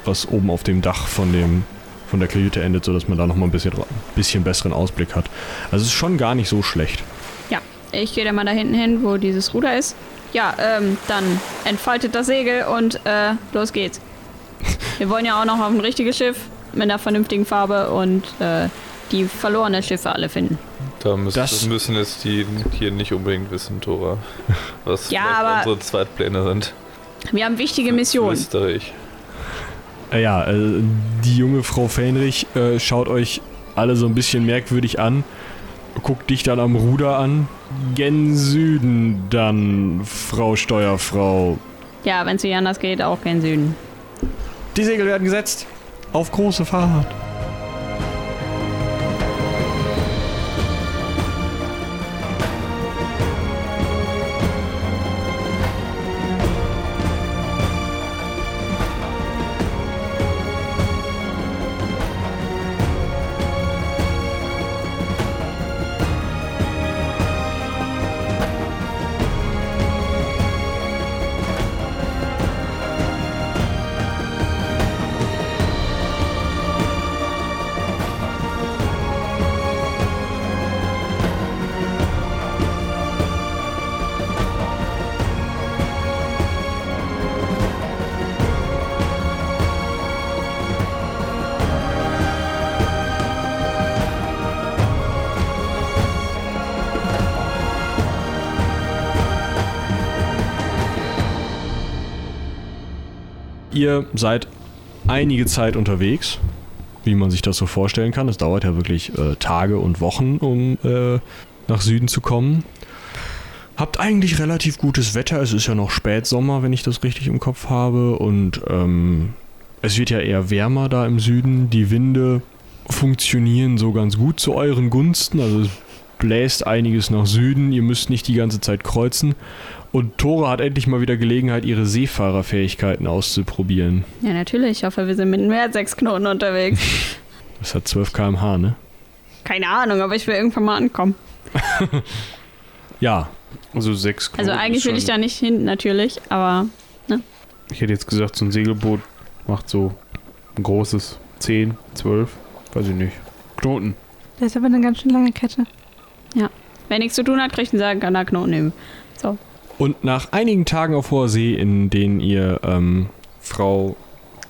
was oben auf dem Dach von dem von der Kajüte endet, sodass man da nochmal ein bisschen, bisschen besseren Ausblick hat. Also es ist schon gar nicht so schlecht. Ja, ich gehe da mal da hinten hin, wo dieses Ruder ist. Ja, ähm, dann entfaltet das Segel und äh, los geht's. Wir wollen ja auch noch auf ein richtiges Schiff mit einer vernünftigen Farbe und äh, die verlorenen Schiffe alle finden. Da müssen, das müssen jetzt die hier nicht unbedingt wissen, Tora, was ja, unsere Zweitpläne sind. Wir haben wichtige Missionen. ich. Äh, ja, äh, die junge Frau Fähnrich äh, schaut euch alle so ein bisschen merkwürdig an guckt dich dann am Ruder an. Gen Süden dann, Frau Steuerfrau. Ja, wenn es nicht anders geht, auch kein Süden. Die Segel werden gesetzt. Auf große Fahrt. Ihr seid einige Zeit unterwegs, wie man sich das so vorstellen kann. Es dauert ja wirklich äh, Tage und Wochen, um äh, nach Süden zu kommen. Habt eigentlich relativ gutes Wetter. Es ist ja noch Spätsommer, wenn ich das richtig im Kopf habe. Und ähm, es wird ja eher wärmer da im Süden. Die Winde funktionieren so ganz gut zu euren Gunsten. Also es bläst einiges nach Süden. Ihr müsst nicht die ganze Zeit kreuzen. Und Tore hat endlich mal wieder Gelegenheit, ihre Seefahrerfähigkeiten auszuprobieren. Ja, natürlich. Ich hoffe, wir sind mit mehr als sechs Knoten unterwegs. Das hat 12 km/h, ne? Keine Ahnung, aber ich will irgendwann mal ankommen. Ja, Also sechs Also Knoten eigentlich ist will ich da nicht hin, natürlich, aber Ich hätte jetzt gesagt, so ein Segelboot macht so ein großes 10, 12, weiß ich nicht. Knoten. Das ist aber eine ganz schön lange Kette. wenn nichts zu tun hat, kriege ich einen Sagen an der Knoten nehmen. Und nach einigen Tagen auf hoher See, in denen ihr ähm, Frau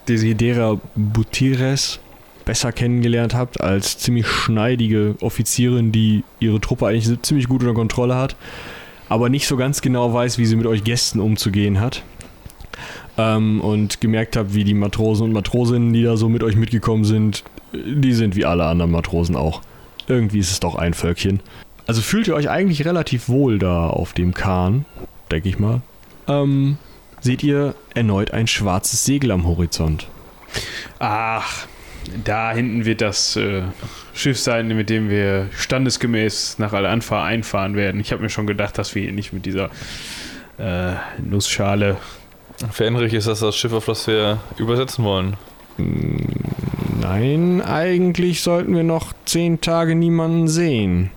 Desidera Butires besser kennengelernt habt, als ziemlich schneidige Offizierin, die ihre Truppe eigentlich ziemlich gut unter Kontrolle hat, aber nicht so ganz genau weiß, wie sie mit euch Gästen umzugehen hat. Ähm, und gemerkt habt, wie die Matrosen und Matrosinnen, die da so mit euch mitgekommen sind, die sind wie alle anderen Matrosen auch. Irgendwie ist es doch ein Völkchen. Also fühlt ihr euch eigentlich relativ wohl da auf dem Kahn, denke ich mal. Ähm, seht ihr erneut ein schwarzes Segel am Horizont. Ach, da hinten wird das äh, Schiff sein, mit dem wir standesgemäß nach Al-Anfa einfahren werden. Ich habe mir schon gedacht, dass wir hier nicht mit dieser äh, Nussschale. Für Enrich ist das das Schiff, auf das wir übersetzen wollen. Nein, eigentlich sollten wir noch zehn Tage niemanden sehen.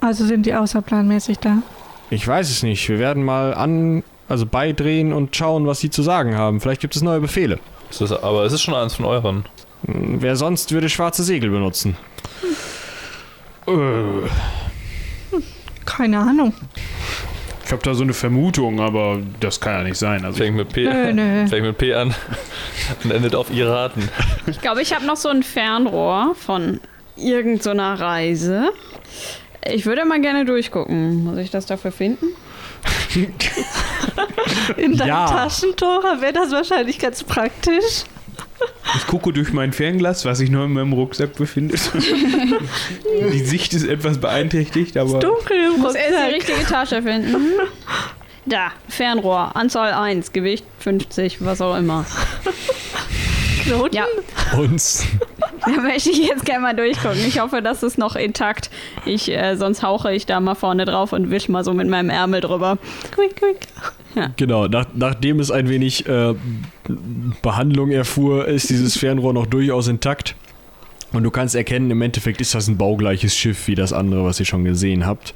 Also sind die außerplanmäßig da. Ich weiß es nicht. Wir werden mal an, also beidrehen und schauen, was sie zu sagen haben. Vielleicht gibt es neue Befehle. Es ist, aber es ist schon eins von euren. Hm, Wer sonst würde schwarze Segel benutzen? Äh, Keine Ahnung. ich habe da so eine Vermutung, aber das kann ja nicht sein. Also ich, Fängt mit P, Nö, nö. fängt mit P an und endet auf Iraten. Ich glaube, ich habe noch so ein Fernrohr von irgendeiner Reise. Ich würde mal gerne durchgucken. Muss ich das dafür finden? In deinen Ja. Taschentora wäre das wahrscheinlich ganz praktisch. ich gucke durch mein Fernglas, was sich noch in meinem Rucksack befindet. die Sicht ist etwas beeinträchtigt, aber Dunkel im Muss erst die Rucksack. richtige Tasche finden. Da, Fernrohr, Anzahl 1, Gewicht 50, was auch immer. Knoten? Ja, Uns. da möchte ich jetzt gerne mal durchgucken. Ich hoffe, das ist noch intakt. Ich, äh, sonst hauche ich da mal vorne drauf und wisch mal so mit meinem Ärmel drüber. Quick, quick. Genau, nach, nachdem es ein wenig äh, Behandlung erfuhr, ist dieses Fernrohr noch durchaus intakt. Und du kannst erkennen, im Endeffekt ist das ein baugleiches Schiff wie das andere, was ihr schon gesehen habt.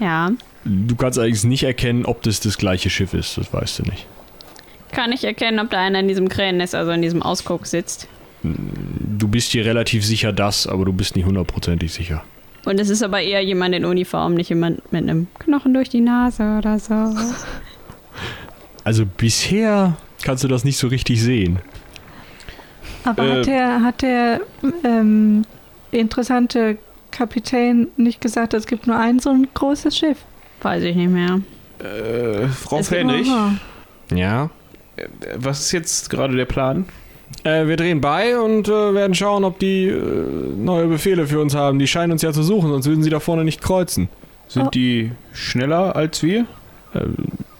Ja, Du kannst allerdings nicht erkennen, ob das das gleiche Schiff ist, das weißt du nicht. Kann ich erkennen, ob da einer in diesem Krähennest, also in diesem Ausguck sitzt. Du bist dir relativ sicher das, aber du bist nicht hundertprozentig sicher. Und es ist aber eher jemand in Uniform, nicht jemand mit einem Knochen durch die Nase oder so. Also bisher kannst du das nicht so richtig sehen. Aber Äh. hat der, hat der ähm, interessante Kapitän nicht gesagt, es gibt nur ein so ein großes Schiff? Weiß ich nicht mehr. äh, Frau Fähnrich, Aha. Ja? Äh, was ist jetzt gerade der Plan? Äh, wir drehen bei und äh, werden schauen, ob die äh, neue Befehle für uns haben. Die scheinen uns ja zu suchen, sonst würden sie da vorne nicht kreuzen. Sind Oh. die schneller als wir? Äh,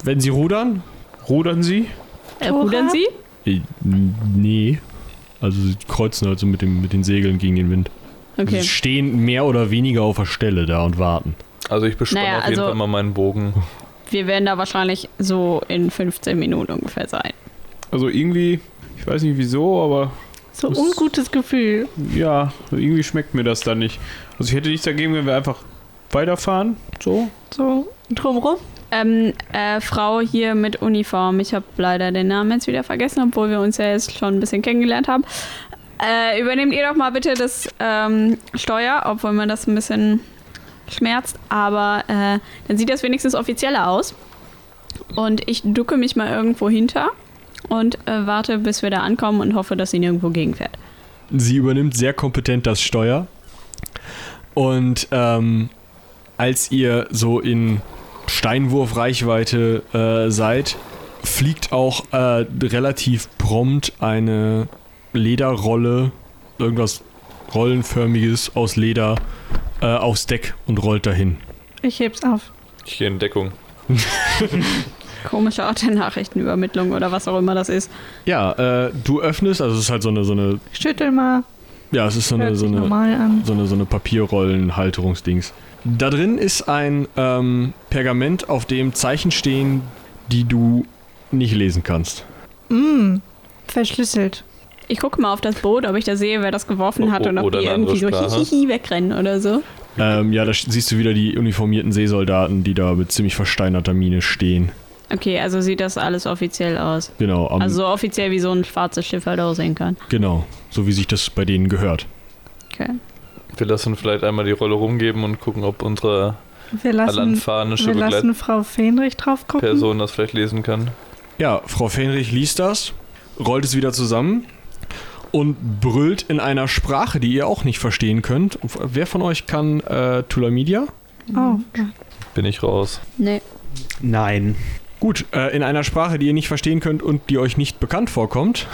wenn sie rudern? Rudern sie? Äh, rudern Sie? Äh, nee. Also sie kreuzen halt so mit, dem, mit den Segeln gegen den Wind. Okay. Sie stehen mehr oder weniger auf der Stelle da und warten. Also ich bespanne Naja, auf jeden also- Fall mal meinen Bogen. Wir werden da wahrscheinlich so in 15 Minuten ungefähr sein. Also irgendwie, ich weiß nicht wieso, aber So Das- ungutes Gefühl. ja, irgendwie schmeckt mir das dann nicht. Also ich hätte nichts dagegen, wenn wir einfach weiterfahren. So. So drumrum. Ähm, äh, Frau hier mit Uniform. Ich habe leider den Namen jetzt wieder vergessen, obwohl wir uns ja jetzt schon ein bisschen kennengelernt haben. Äh, übernehmt ihr doch mal bitte das ähm, Steuer, obwohl man das ein bisschen schmerzt. Aber äh, dann sieht das wenigstens offizieller aus. Und ich ducke mich mal irgendwo hinter und äh, warte, bis wir da ankommen und hoffe, dass sie nirgendwo gegenfährt. Sie übernimmt sehr kompetent das Steuer. Und ähm, als ihr so in Steinwurfreichweite äh, seid, fliegt auch äh, relativ prompt eine Lederrolle, irgendwas Rollenförmiges aus Leder, äh, aufs Deck und rollt dahin. Ich heb's auf. Ich gehe in Deckung. Komische Art der Nachrichtenübermittlung oder was auch immer das ist. Ja, äh, du öffnest, also es ist halt so eine, so eine, Schüttel mal. ja, es ist so eine, so eine, normal an. so eine, so eine Papierrollenhalterungsdings. Da drin ist ein ähm, Pergament, auf dem Zeichen stehen, die du nicht lesen kannst. Mm, verschlüsselt. Ich gucke mal auf das Boot, ob ich da sehe, wer das geworfen hat O- und ob die irgendwie so hihihi wegrennen oder so. Ähm, ja, da siehst du wieder die uniformierten Seesoldaten, die da mit ziemlich versteinerter Miene stehen. Okay, also sieht das alles offiziell aus. Genau, Also so offiziell wie so ein schwarzes Schiff halt aussehen kann. genau, so wie sich das bei denen gehört. Okay. Wir lassen vielleicht einmal die Rolle rumgeben und gucken, ob unsere Wir lassen, wir lassen Frau Fenrich drauf gucken. Begleitperson das vielleicht lesen kann. Ja, Frau Fenrich liest das, rollt es wieder zusammen und brüllt in einer Sprache, die ihr auch nicht verstehen könnt. Wer von euch kann äh, Tulamidia? Oh, Bin ich raus. Nee. Nein. Gut, äh, in einer Sprache, die ihr nicht verstehen könnt und die euch nicht bekannt vorkommt,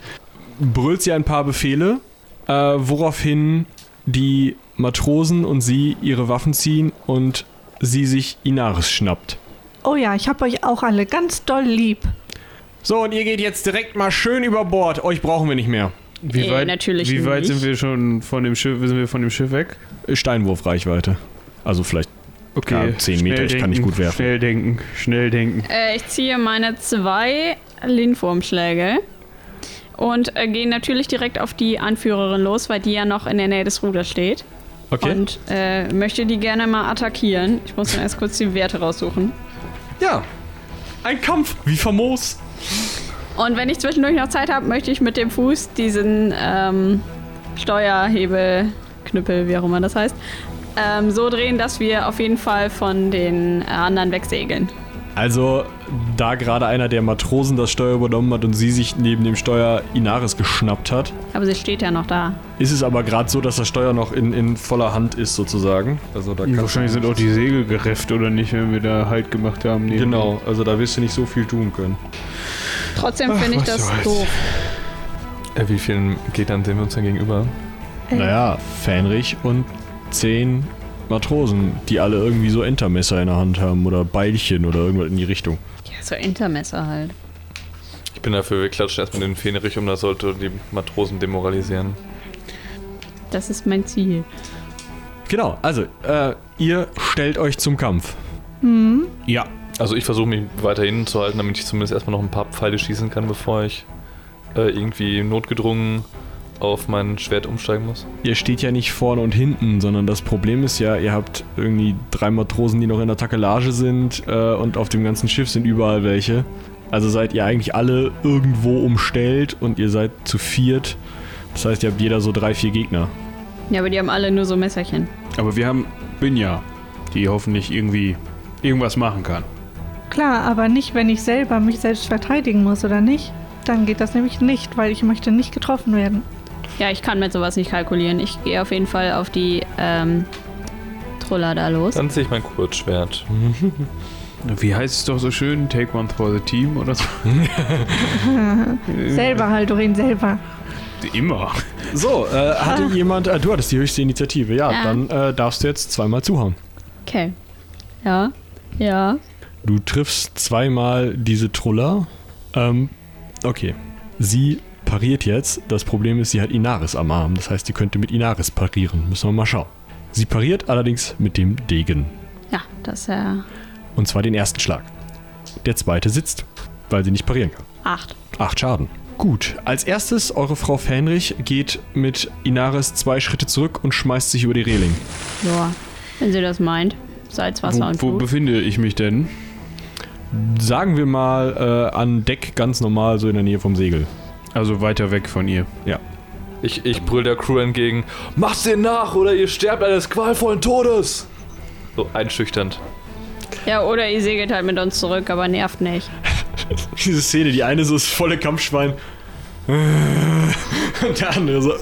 brüllt sie ein paar Befehle, äh, woraufhin die Matrosen und sie ihre Waffen ziehen und sie sich Inaris schnappt. oh ja, ich hab euch auch alle ganz doll lieb. So, und ihr geht jetzt direkt mal schön über Bord. Euch brauchen wir nicht mehr. Wie Äh, weit, natürlich wie weit nicht. sind wir schon von dem Schiff, sind wir von dem Schiff weg? Äh, Steinwurfreichweite. Also vielleicht Ja, 10 Meter, schnell ich kann nicht denken, gut werfen. Schnell denken, schnell denken. Äh, ich ziehe meine zwei Lindwurmschläge und äh, gehe natürlich direkt auf die Anführerin los, weil die ja noch in der Nähe des Ruders steht. Okay. Und äh, möchte die gerne mal attackieren. Ich muss mir erst kurz die Werte raussuchen. ja. Ein Kampf, wie famos. Und wenn ich zwischendurch noch Zeit habe, möchte ich mit dem Fuß diesen ähm, Steuerhebel, Knüppel, wie auch immer das heißt, ähm, so drehen, dass wir auf jeden Fall von den äh, anderen wegsegeln. Also, da gerade einer der Matrosen das Steuer übernommen hat und sie sich neben dem Steuer Inaris geschnappt hat, Aber sie steht ja noch da. ist es aber gerade so, dass das Steuer noch in, in voller Hand ist, sozusagen. Also da kannst Wahrscheinlich sind auch die Segel gerefft oder nicht, wenn wir da Halt gemacht haben. neben Genau, also da wirst du nicht so viel tun können. Trotzdem finde ich das soll's. doof. Äh, wie vielen Gegnern sehen wir uns denn gegenüber? Äh, Naja, Fähnrich und zehn Matrosen, die alle irgendwie so Entermesser in der Hand haben oder Beilchen oder irgendwas in die Richtung. Ja, so Intermesser halt. Ich bin dafür, wir klatschen erstmal den Fähnerich um, das sollte die Matrosen demoralisieren. Das ist mein Ziel. Genau, also, äh, ihr stellt euch zum Kampf. Hm. Ja. Also ich versuche mich weiter hinten zu halten, damit ich zumindest erstmal noch ein paar Pfeile schießen kann, bevor ich äh, irgendwie notgedrungen auf mein Schwert umsteigen muss. Ihr steht ja nicht vorne und hinten, sondern das Problem ist ja, ihr habt irgendwie drei Matrosen, die noch in der Takelage sind äh, und auf dem ganzen Schiff sind überall welche. Also seid ihr eigentlich alle irgendwo umstellt und ihr seid zu viert. Das heißt, ihr habt jeder so drei, vier Gegner. Ja, aber die haben alle nur so Messerchen. Aber wir haben Binja, die hoffentlich irgendwie irgendwas machen kann. Klar, aber nicht, wenn ich selber mich selbst verteidigen muss, oder nicht? Dann geht das nämlich nicht, weil ich möchte nicht getroffen werden. Ja, ich kann mit sowas nicht kalkulieren. Ich gehe auf jeden Fall auf die ähm, Troller da los. Dann ziehe ich mein Kurzschwert. Wie heißt es doch so schön? Take one for the team oder so? selber, Haldorin, selber. Immer. So, äh, hatte jemand. Äh, du hattest die höchste Initiative, ja. Ja. Dann äh, darfst du jetzt zweimal zuhauen. Okay. Ja. Ja. Du triffst zweimal diese Truller. Ähm, okay. Sie pariert jetzt. Das Problem ist, sie hat Inaris am Arm. Das heißt, sie könnte mit Inaris parieren. Müssen wir mal schauen. Sie pariert allerdings mit dem Degen. Ja, das ist ja Und zwar den ersten Schlag. Der zweite sitzt, weil sie nicht parieren kann. acht. Acht Schaden. Gut, als erstes, eure Frau Fähnrich geht mit Inaris zwei Schritte zurück und schmeißt sich über die Reling. Ja, wenn sie das meint. Salz, Wasser Wo, und wo Blut. befinde ich mich denn? Sagen wir mal äh, an Deck ganz normal, so in der Nähe vom Segel. Also weiter weg von ihr. Ich, ich brüll der Crew entgegen. Macht's ihr nach oder ihr sterbt eines qualvollen Todes! So einschüchternd. Ja, oder ihr segelt halt mit uns zurück, aber nervt nicht. Diese Szene, die eine so ist volle Kampfschwein. Und der andere so.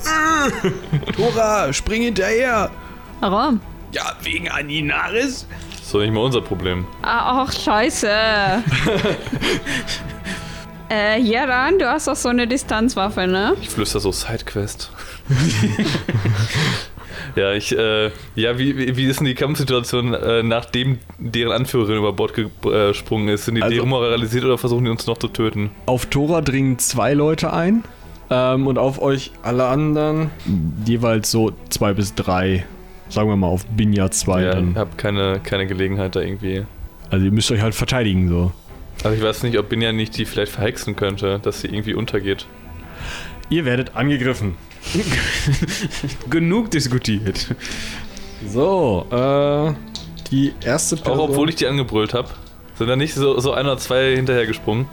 Tora, spring hinterher! Warum? Ja, wegen Aninaris? Das ist doch nicht mal unser Problem. Ah, ach, scheiße. Äh, ja dann, du hast doch so eine Distanzwaffe, ne? Ich flüster so Sidequest. ja, ich, äh, ja, wie, wie, ist denn die Kampfsituation, äh, nachdem deren Anführerin über Bord gesprungen ist? Sind die Also- demoralisiert oder versuchen die uns noch zu töten? Auf Tora dringen zwei Leute ein. Ähm, und auf euch alle anderen jeweils so zwei bis drei. Sagen wir mal auf Binja zwei. ja, ich dann. hab keine, keine Gelegenheit da irgendwie. Also ihr müsst euch halt verteidigen so. Also ich weiß nicht, ob Binja nicht die vielleicht verhexen könnte, dass sie irgendwie untergeht. Ihr werdet angegriffen. Genug diskutiert. So, äh, die erste Person. Auch obwohl ich die angebrüllt habe. Sind da nicht so, so ein oder zwei hinterhergesprungen?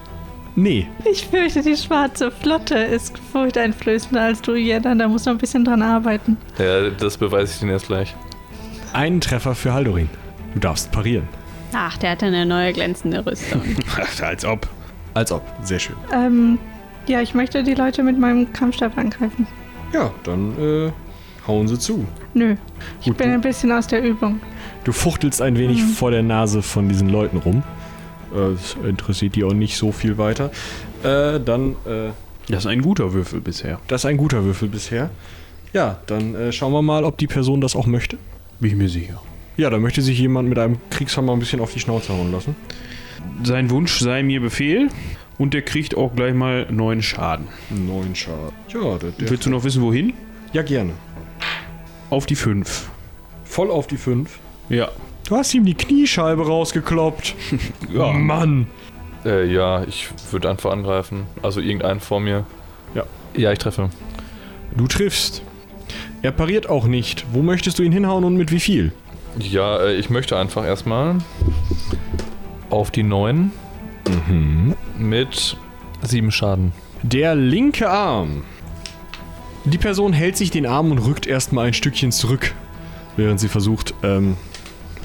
Nee, Ich fürchte, die schwarze Flotte ist furchteinflößender als du, Jedan. Da muss noch ein bisschen dran arbeiten. Ja, das beweise ich Ihnen erst gleich. einen Treffer für Haldorin. Du darfst parieren. Ach, der hat eine neue glänzende Rüstung. Als ob. Als ob. Sehr schön. Ähm, ja, ich möchte die Leute mit meinem Kampfstab angreifen. Ja, dann äh, hauen sie zu. Nö, ich Gut, bin du, ein bisschen aus der Übung. du fuchtelst ein wenig Mhm. vor der Nase von diesen Leuten rum. Äh, das interessiert die auch nicht so viel weiter. Äh, dann, äh, Das ist ein guter Würfel bisher. das ist ein guter Würfel bisher. Ja, dann äh, schauen wir mal, ob die Person das auch möchte. Bin ich mir sicher. Ja, da möchte sich jemand mit einem Kriegshammer ein bisschen auf die Schnauze hauen lassen. Sein Wunsch sei mir Befehl und der kriegt auch gleich mal neun Schaden. Neun Schaden. Ja, der, der Willst du noch wissen, wohin? Ja, gerne. Auf die fünf. Voll auf die fünf. Ja. Du hast ihm die Kniescheibe rausgekloppt. Ja. Mann. Äh, ja, ich würde einfach angreifen. Also irgendeinen vor mir. Ja. Ja, ich treffe. Du triffst. Er pariert auch nicht. Wo möchtest du ihn hinhauen und mit wie viel? Ja, äh, ich möchte einfach erstmal auf die 9 Mhm. mit 7 Schaden. Der linke Arm. Die Person hält sich den Arm und rückt erstmal ein Stückchen zurück, während sie versucht, ähm,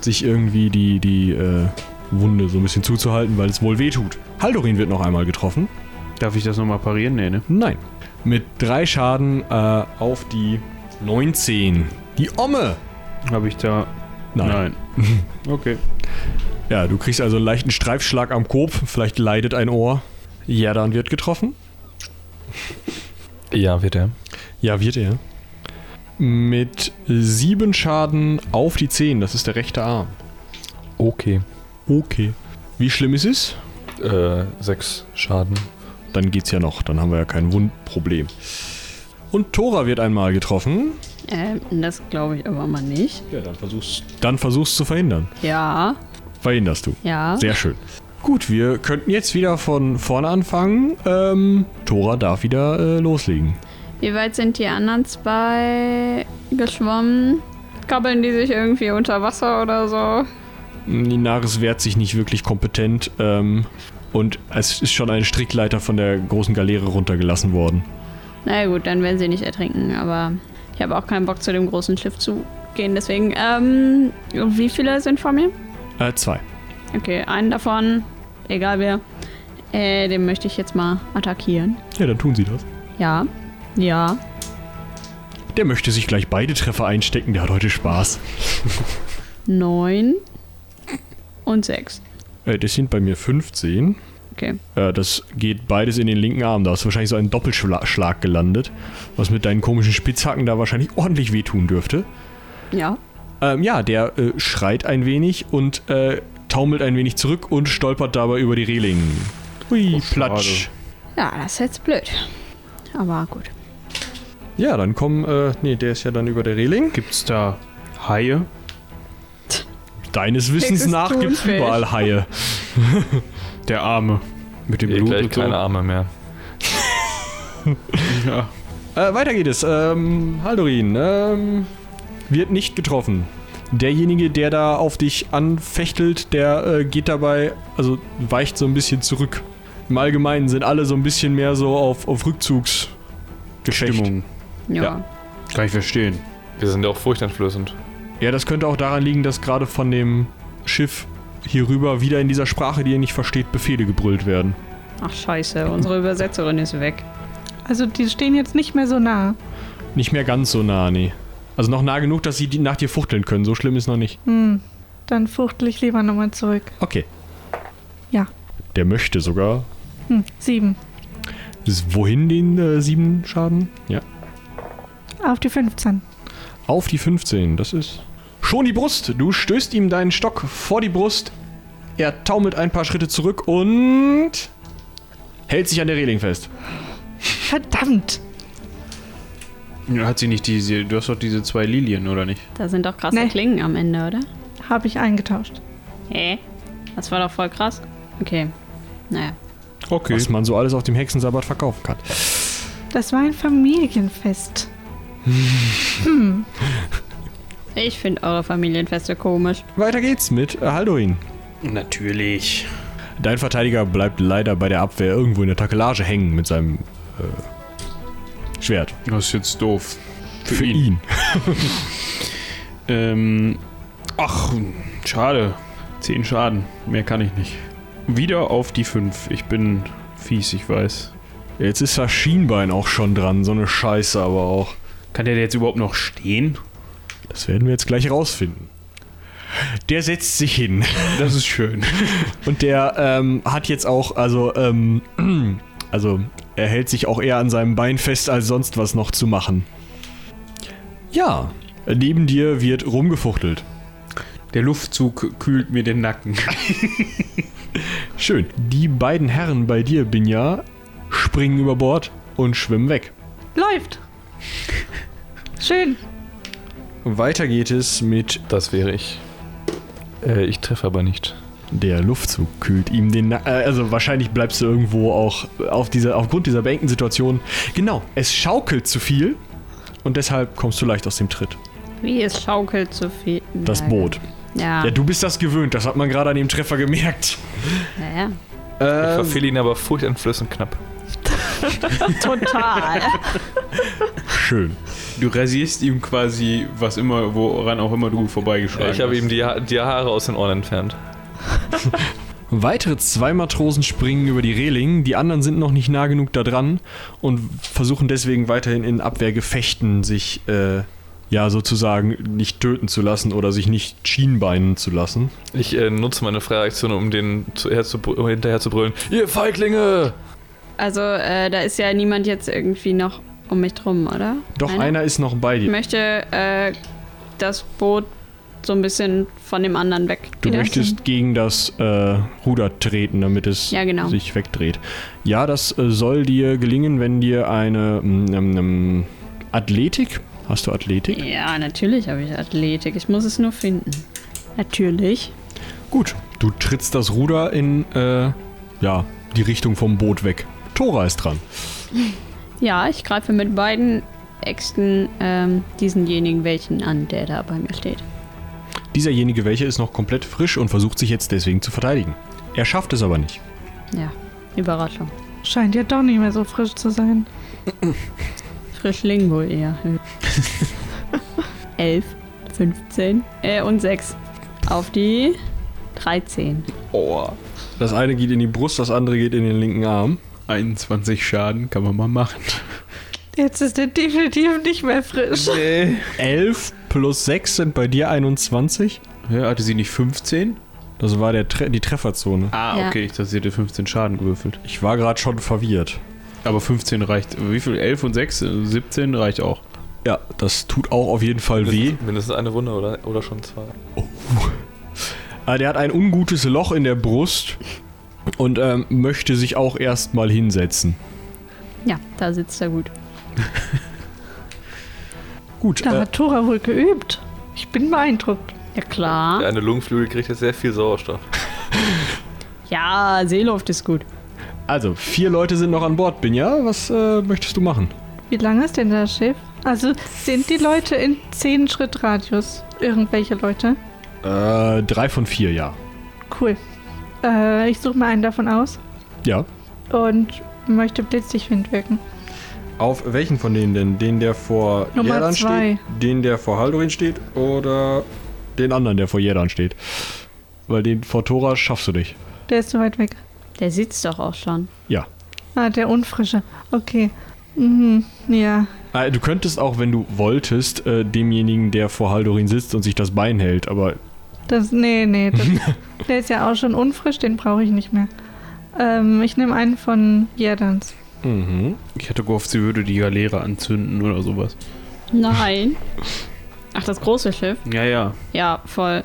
sich irgendwie die, die äh, Wunde so ein bisschen zuzuhalten, weil es wohl weh tut. Haldorin wird noch einmal getroffen. Darf ich das nochmal parieren? Nee, ne? Nein. Mit drei Schaden äh, auf die 19. Die Omme! Habe ich da. Nein. okay. Ja, du kriegst also einen leichten Streifschlag am Kopf. Vielleicht leidet ein Ohr. Jerdan wird getroffen. Ja, wird er. Ja, wird er. Mit sieben Schaden auf die 10. Das ist der rechte Arm. Okay. Okay. Wie schlimm ist es? Äh, 6 Schaden. Dann geht's ja noch. Dann haben wir ja kein Wundproblem. Und Tora wird einmal getroffen. Ähm, das glaube ich aber mal nicht. Ja, dann versuchst dann versuchst zu verhindern. Ja, Verhinderst du. ja. Sehr schön. Gut, wir könnten jetzt wieder von vorne anfangen. Ähm, Tora darf wieder äh, loslegen. Wie weit sind die anderen zwei geschwommen? Kabbeln die sich irgendwie unter Wasser oder so? Ninaris wehrt sich nicht wirklich kompetent. Ähm, und es ist schon eine Strickleiter von der großen Galeere runtergelassen worden. Na gut, dann werden sie nicht ertrinken, aber ich habe auch keinen Bock zu dem großen Schiff zu gehen, deswegen, ähm, wie viele sind vor mir? Äh, zwei. Okay, einen davon, egal wer, äh, den möchte ich jetzt mal attackieren. Ja, dann tun sie das. Ja, ja, Der möchte sich gleich beide Treffer einstecken, der hat heute Spaß. neun und sechs. Äh, das sind bei mir 15. Okay. Äh, das geht beides in den linken Arm. Da ist wahrscheinlich so ein Doppelschlag gelandet, was mit deinen komischen Spitzhacken da wahrscheinlich ordentlich wehtun dürfte. Ja. Ähm, ja, der äh, schreit ein wenig und äh, taumelt ein wenig zurück und stolpert dabei über die Reling. Hui, Oh, platsch. Ja, das ist jetzt blöd. Aber gut. Ja, dann kommen, äh, nee, der ist ja dann über der Reling. Gibt's da Haie? Deines Wissens nach gibt es Thunfisch. überall Haie. Der Arme. Mit dem Blut gleich und so. keine Arme mehr. Ja. Äh, weiter geht es. Ähm, Haldorin, ähm, wird nicht getroffen. Derjenige, der da auf dich anfechtelt, der äh, geht dabei, also weicht so ein bisschen zurück. Im Allgemeinen sind alle so ein bisschen mehr so auf, auf Rückzugsgefecht. Stimmung. Ja. Ja. Kann ich verstehen. Wir sind ja auch furchteinflößend. Ja, das könnte auch daran liegen, dass gerade von dem Schiff hier rüber wieder in dieser Sprache, die ihr nicht versteht, Befehle gebrüllt werden. Ach scheiße, unsere Übersetzerin ist weg. Also die stehen jetzt nicht mehr so nah. Nicht mehr ganz so nah, nee. Also noch nah genug, dass sie nach dir fuchteln können. So schlimm ist noch nicht. Hm. Dann fuchtel ich lieber nochmal zurück. Okay. Ja. Der möchte sogar. Hm. Sieben. Ist wohin den äh, sieben Schaden? Ja. Auf die 15. Auf die 15, das ist. Schon die Brust. Du stößt ihm deinen Stock vor die Brust. Er taumelt ein paar Schritte zurück und. hält sich an der Reling fest. Verdammt! Hat sie nicht diese. Du hast doch diese zwei Lilien, oder nicht? Da sind doch krasse Nee. Klingen am Ende, oder? Habe ich eingetauscht. Hä? Das war doch voll krass. Okay. Naja. Okay. Was man so alles auf dem Hexensabbat verkaufen kann. Das war ein Familienfest. Ich finde eure Familienfeste komisch. Weiter geht's mit äh, Haldorin. Natürlich. Dein Verteidiger bleibt leider bei der Abwehr irgendwo in der Takelage hängen mit seinem äh, Schwert. Das ist jetzt doof. Für, ihn. Ähm. Ach, schade. Zehn Schaden. Mehr kann ich nicht. Wieder auf die fünf. Ich bin fies, ich weiß. Jetzt ist das Schienbein auch schon dran. So eine Scheiße aber auch. Kann der jetzt überhaupt noch stehen? Das werden wir jetzt gleich rausfinden. Der setzt sich hin. Das ist schön. Und der ähm, hat jetzt auch, also, ähm, also, er hält sich auch eher an seinem Bein fest, als sonst was noch zu machen. Ja, neben dir wird rumgefuchtelt. Der Luftzug kühlt mir den Nacken. Schön. Die beiden Herren bei dir, Binja, springen über Bord und schwimmen weg. Läuft! Schön. Weiter geht es mit Das wäre ich. Äh, ich treffe aber nicht. der Luftzug kühlt ihm den Nacken. Äh, also wahrscheinlich bleibst du irgendwo auch auf dieser, aufgrund dieser beengten Situation. Genau, es schaukelt zu viel und deshalb kommst du leicht aus dem Tritt. Wie es schaukelt zu viel. Das. Boot. Ja. Ja, du bist das gewöhnt, das hat man gerade an dem Treffer gemerkt. ja, ja. Ich Ähm, verfehle ihn aber furchteinflößend knapp. Total. schön. Du rasierst ihm quasi, was immer, woran auch immer du vorbeigeschlagen ich habe hast. ihm die, Ha- die Haare aus den Ohren entfernt. Weitere zwei Matrosen springen über die Reling, die anderen sind noch nicht nah genug da dran und versuchen deswegen weiterhin in Abwehrgefechten sich, äh, ja, sozusagen nicht töten zu lassen oder sich nicht schienbeinen zu lassen. Ich äh, nutze meine Freiaktion, um den zu, herzu, hinterher zu brüllen. Ihr Feiglinge! Also, äh, da ist ja niemand jetzt irgendwie noch um mich drum, oder? Doch einer, ist noch bei Ich dir. möchte äh, das Boot so ein bisschen von dem anderen weg. Du möchtest gegen das äh, Ruder treten, damit es Ja, genau. sich wegdreht. Ja, das äh, soll dir gelingen, wenn dir eine ähm, ähm, Athletik. Hast du Athletik? Ja, natürlich habe ich Athletik. Ich muss es nur finden. Natürlich. Gut, du trittst das Ruder in äh, ja, die Richtung vom Boot weg. Tora ist dran. Ja, ich greife mit beiden Äxten ähm, diesenjenigen welchen an, der da bei mir steht. Dieserjenige welche ist noch komplett frisch und versucht sich jetzt deswegen zu verteidigen. Er schafft es aber nicht. Ja, Überraschung. Scheint ja doch nicht mehr so frisch zu sein. Frischling wohl eher. 11, 15 äh, und 6. Auf die 13. Oh, Das eine geht in die Brust, das andere geht in den linken Arm. 21 Schaden kann man mal machen. Jetzt ist er definitiv nicht mehr frisch. Nee. 11 plus 6 sind bei dir 21. Ja, hatte sie nicht 15? Das war der Tre die Trefferzone. Ah, Ja. okay, ich dachte, sie hätte 15 Schaden gewürfelt. Ich war gerade schon verwirrt. Aber 15 reicht. Wie viel? 11 und 6? Äh, 17 reicht auch. Ja, das tut auch auf jeden Fall weh. Mindestens, eine Wunde oder, oder schon zwei. Ah, der hat ein ungutes Loch in der Brust und ähm, möchte sich auch erstmal hinsetzen. Ja, da sitzt er gut. Gut, Da äh, hat Tora wohl geübt. Ich bin beeindruckt. Ja, klar. Der eine Lungenflügel kriegt jetzt sehr viel Sauerstoff. Ja, Seeluft ist gut. also vier Leute sind noch an Bord, Binja. Was äh, möchtest du machen? Wie lang ist denn das Schiff? Also sind die Leute in 10 Schritt Radius? Irgendwelche Leute? Äh, drei von vier, ja. Cool. Äh, ich suche mir einen davon aus Ja. und möchte Blitzlichtwind wirken. Auf welchen von denen denn? Den, der vor Nummer Jerdan zwei. steht, den, der vor Haldorin steht oder den anderen, der vor Jerdan steht? Weil den vor Tora schaffst du nicht. Der ist so weit weg. Der sitzt doch auch schon. Ja. Ah, der Unfrische. Okay. Mhm, ja. Äh, Du könntest auch, wenn du wolltest, äh, demjenigen, der vor Haldorin sitzt und sich das Bein hält, aber Das, nee, nee. Das, der ist ja auch schon unfrisch, den brauche ich nicht mehr. Ähm, ich nehme einen von Jerdans. mhm. Ich hätte gehofft, sie würde die Galeere anzünden oder sowas. Nein. Ach, das große Schiff? Ja, ja. Ja, voll.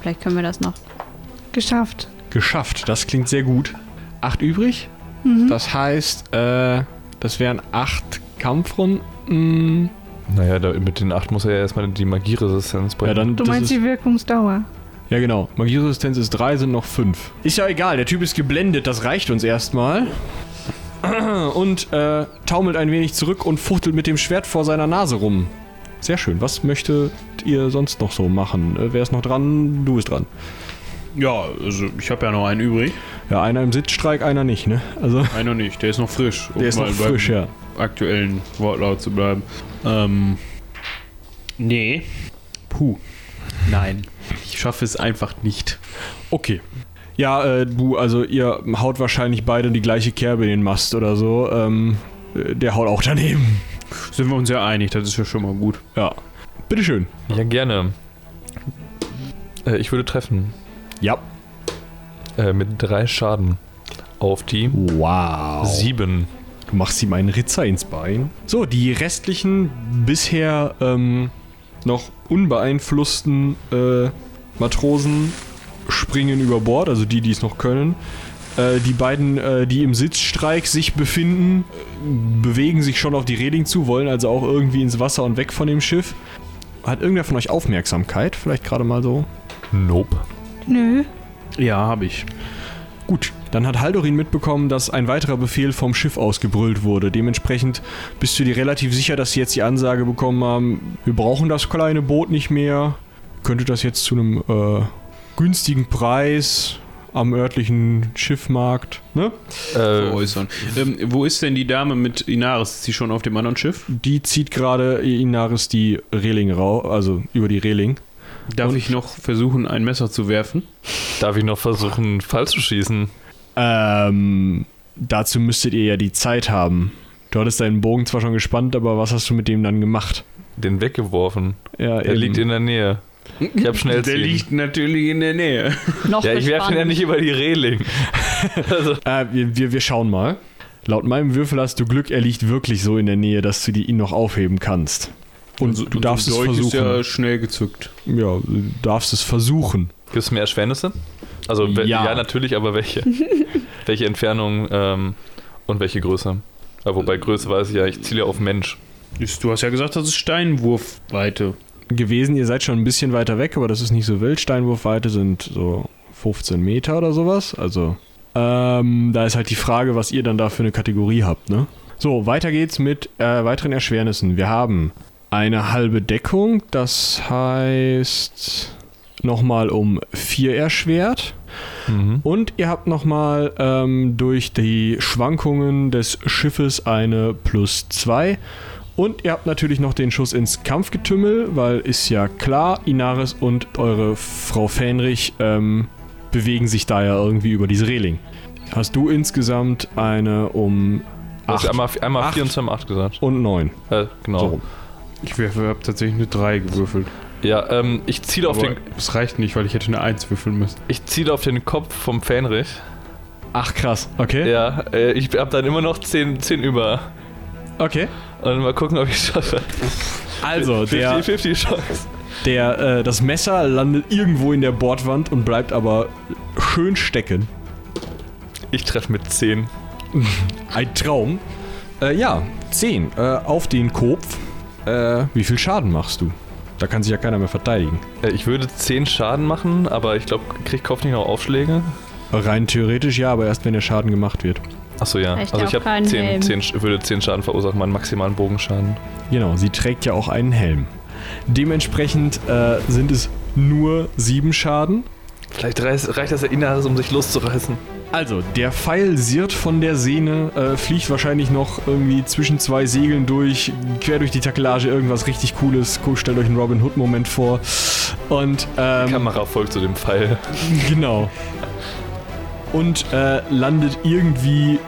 Vielleicht können wir das noch. Geschafft. geschafft. Das klingt sehr gut. Acht übrig. Mhm. Das heißt, äh, das wären acht Kampfrunden. Naja, da, mit den 8 muss er ja erstmal die Magieresistenz bringen. Ja, dann Du meinst ist, die Wirkungsdauer. Ja, genau. Magieresistenz ist drei, sind noch fünf. Ist ja egal, der Typ ist geblendet, das reicht uns erstmal. Und äh, taumelt ein wenig zurück und fuchtelt mit dem Schwert vor seiner Nase rum. Sehr schön. Was möchtet ihr sonst noch so machen? Äh, wer ist noch dran? Du bist dran. Ja, also ich habe ja noch einen übrig. Ja, einer im Sitzstreik, einer nicht, ne? Also, Einer nicht, der ist noch frisch. der ist mal noch frisch, ja. Aktuellen Wortlaut zu bleiben. Ähm. Nee. Puh. Nein. Ich schaffe es einfach nicht. Okay. Ja, äh, du, also ihr haut wahrscheinlich beide die gleiche Kerbe in den Mast oder so. Ähm, äh, der haut auch daneben. Sind wir uns ja einig, das ist ja schon mal gut. Ja. Bitteschön. Ja, gerne. Äh, ich würde treffen. Ja. Äh, mit drei Schaden. Auf die Wow. sieben. Du machst ihm einen Ritzer ins Bein. So, die restlichen bisher ähm, noch unbeeinflussten äh, Matrosen springen über Bord, also die, die es noch können. Äh, die beiden, äh, die im Sitzstreik sich befinden, äh, bewegen sich schon auf die Reling zu, wollen also auch irgendwie ins Wasser und weg von dem Schiff. Hat irgendwer von euch Aufmerksamkeit? Vielleicht gerade mal so? Nope. Nö. Ja, habe ich. Gut, dann hat Haldorin mitbekommen, dass ein weiterer Befehl vom Schiff ausgebrüllt wurde. Dementsprechend bist du dir relativ sicher, dass sie jetzt die Ansage bekommen haben, wir brauchen das kleine Boot nicht mehr. Könnte das jetzt zu einem äh, günstigen Preis am örtlichen Schiffmarkt, ne? Äh, Veräußern. Ähm, wo ist denn die Dame mit Inaris? Ist sie schon auf dem anderen Schiff? Die zieht gerade Inaris die Reling rau, also über die Reling. Darf Und- ich noch versuchen, ein Messer zu werfen? darf ich noch versuchen, Fall zu schießen? Ähm, dazu müsstet ihr ja die Zeit haben. Du hattest deinen Bogen zwar schon gespannt, aber was hast du mit dem dann gemacht? Den weggeworfen. Ja, Er liegt in der Nähe. Ich hab schnell Der ziehen. liegt natürlich in der Nähe. Noch Ja, ich werfe ihn ja nicht über die Reling. also, Äh, wir, wir, wir schauen mal. Laut meinem Würfel hast du Glück, er liegt wirklich so in der Nähe, dass du die, ihn noch aufheben kannst. Und Also, du darfst es Dolch versuchen. ist ja schnell gezückt. ja, du darfst es versuchen. gibt es mehr Erschwernisse? Also, Ja. ja. natürlich, aber welche? welche Entfernung ähm, und welche Größe? Ja, wobei Größe weiß ich ja, ich ziele auf Mensch. Ist- Du hast ja gesagt, das ist Steinwurfweite. Gewesen, ihr seid schon ein bisschen weiter weg, aber das ist nicht so wild. Steinwurfweite sind so 15 Meter oder sowas. Also, ähm, da ist halt die Frage, was ihr dann da für eine Kategorie habt, ne? So, weiter geht's mit äh, weiteren Erschwernissen. Wir haben eine halbe Deckung, das heißt nochmal um 4 erschwert. Mhm. Und ihr habt nochmal ähm, durch die Schwankungen des Schiffes eine plus 2. Und ihr habt natürlich noch den Schuss ins Kampfgetümmel, weil ist ja klar, Inaris und eure Frau Fähnrich ähm, bewegen sich da ja irgendwie über diese Reling. Hast du insgesamt eine um 8 einmal, einmal Acht. 4 und zweimal 8 gesagt. und 9. Äh, genau. So. Ich habe tatsächlich eine 3 gewürfelt. Ja, ähm, ich ziele auf den. es reicht nicht, weil ich hätte eine Eins würfeln müssen. Ich ziele auf den Kopf vom Fähnrich. Ach krass, okay. Ja, äh, ich hab dann immer noch 10, 10 über. Okay. Und mal gucken, ob ich schaffe. Also, der, 50-50 Chance. der, äh, das Messer landet irgendwo in der Bordwand und bleibt aber schön stecken. Ich treffe mit 10. Ein Traum. Äh, ja, 10 äh, auf den Kopf. Äh, wie viel Schaden machst du? Da kann sich ja keiner mehr verteidigen. Äh, ich würde 10 Schaden machen, aber ich glaube, kriegt Kopf nicht noch Aufschläge? Rein theoretisch ja, aber erst wenn der Schaden gemacht wird. Achso, ja. Vielleicht Also ich habe keinen 10, Helm. 10, Sch- würde 10 Schaden verursachen, meinen maximalen Bogenschaden. Genau, sie trägt ja auch einen Helm. Dementsprechend äh, sind es nur sieben Schaden. Vielleicht reicht, reicht das ja Inaris, um sich loszureißen. Also, der Pfeil sirrt von der Sehne, äh, fliegt wahrscheinlich noch irgendwie zwischen zwei Segeln durch, quer durch die Takelage, irgendwas richtig Cooles. Stellt euch einen Robin Hood-Moment vor. Und, ähm, Kamera folgt zu dem Pfeil. Genau. Und äh, landet irgendwie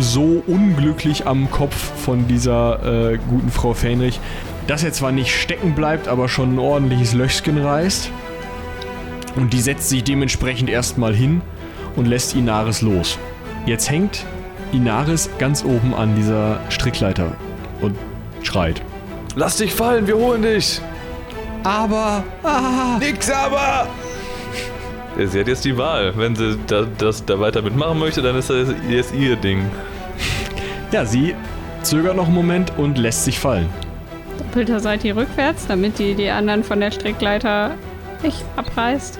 so unglücklich am Kopf von dieser äh, guten Frau Fähnrich, dass er zwar nicht stecken bleibt, aber schon ein ordentliches Löchchen reißt. Und die setzt sich dementsprechend erstmal hin und lässt Inaris los. Jetzt hängt Inaris ganz oben an dieser Strickleiter und schreit. Lass dich fallen, wir holen dich! Aber, ah, Nix aber! Sie hat jetzt die Wahl. Wenn sie da, das da weiter mitmachen möchte, dann ist das jetzt ihr Ding. ja, sie zögert noch einen Moment und lässt sich fallen. Doppelter Seite rückwärts, damit die die anderen von der Strickleiter nicht abreißt.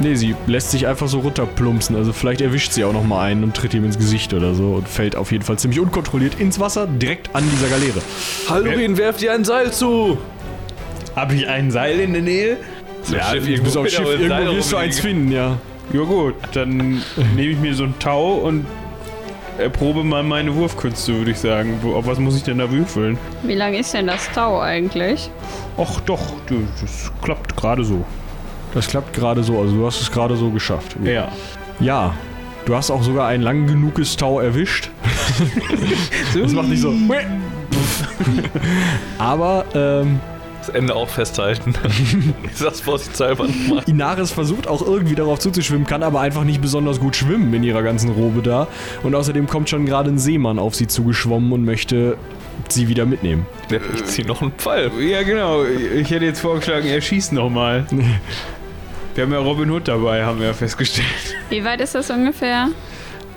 Nee, sie lässt sich einfach so runterplumpsen. Also vielleicht erwischt sie auch noch mal einen und tritt ihm ins Gesicht oder so und fällt auf jeden Fall ziemlich unkontrolliert ins Wasser, direkt an dieser Galeere. Hallorin, werft ihr ein Seil zu! Habe ich ein Seil in der Nähe? Ja, Schiff du bist auf Schiff, irgendwo wirst du eins finden, ja. Ja gut, dann nehme ich mir so ein Tau und erprobe mal meine Wurfkünste, würde ich sagen. Wo, auf was muss ich denn da würfeln? Wie lang ist denn das Tau eigentlich? Ach doch, das klappt gerade so. Das klappt gerade so, also du hast es gerade so geschafft. Ja. Ja, du hast auch sogar ein lang genuges Tau erwischt. das macht nicht so. Aber ähm, Das Ende auch festhalten. ich sag's vorsichtshalber nochmal. Inaris versucht auch irgendwie darauf zuzuschwimmen, kann aber einfach nicht besonders gut schwimmen in ihrer ganzen Robe da. Und außerdem kommt schon gerade ein Seemann auf sie zugeschwommen und möchte sie wieder mitnehmen. Ja, ich zieh noch einen Pfeil. Ja genau, ich hätte jetzt vorgeschlagen, er schießt nochmal. Wir haben ja Robin Hood dabei, haben wir ja festgestellt. Wie weit ist das ungefähr?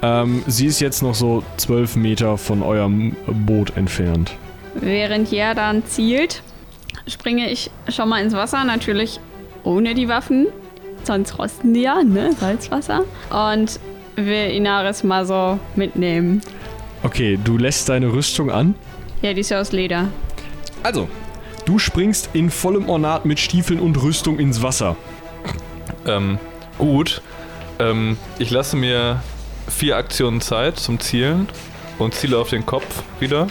Ähm, sie ist jetzt noch so zwölf Meter von eurem Boot entfernt. Während Jerdan zielt, springe ich schon mal ins Wasser, natürlich ohne die Waffen. Sonst rosten die ja, ne? Salzwasser. Und will Inaris mal so mitnehmen. Okay, du lässt deine Rüstung an. Ja, die ist ja aus Leder. Also, du springst in vollem Ornat mit Stiefeln und Rüstung ins Wasser. Ähm, gut. Ähm, ich lasse mir vier Aktionen Zeit zum Zielen und ziele auf den Kopf wieder.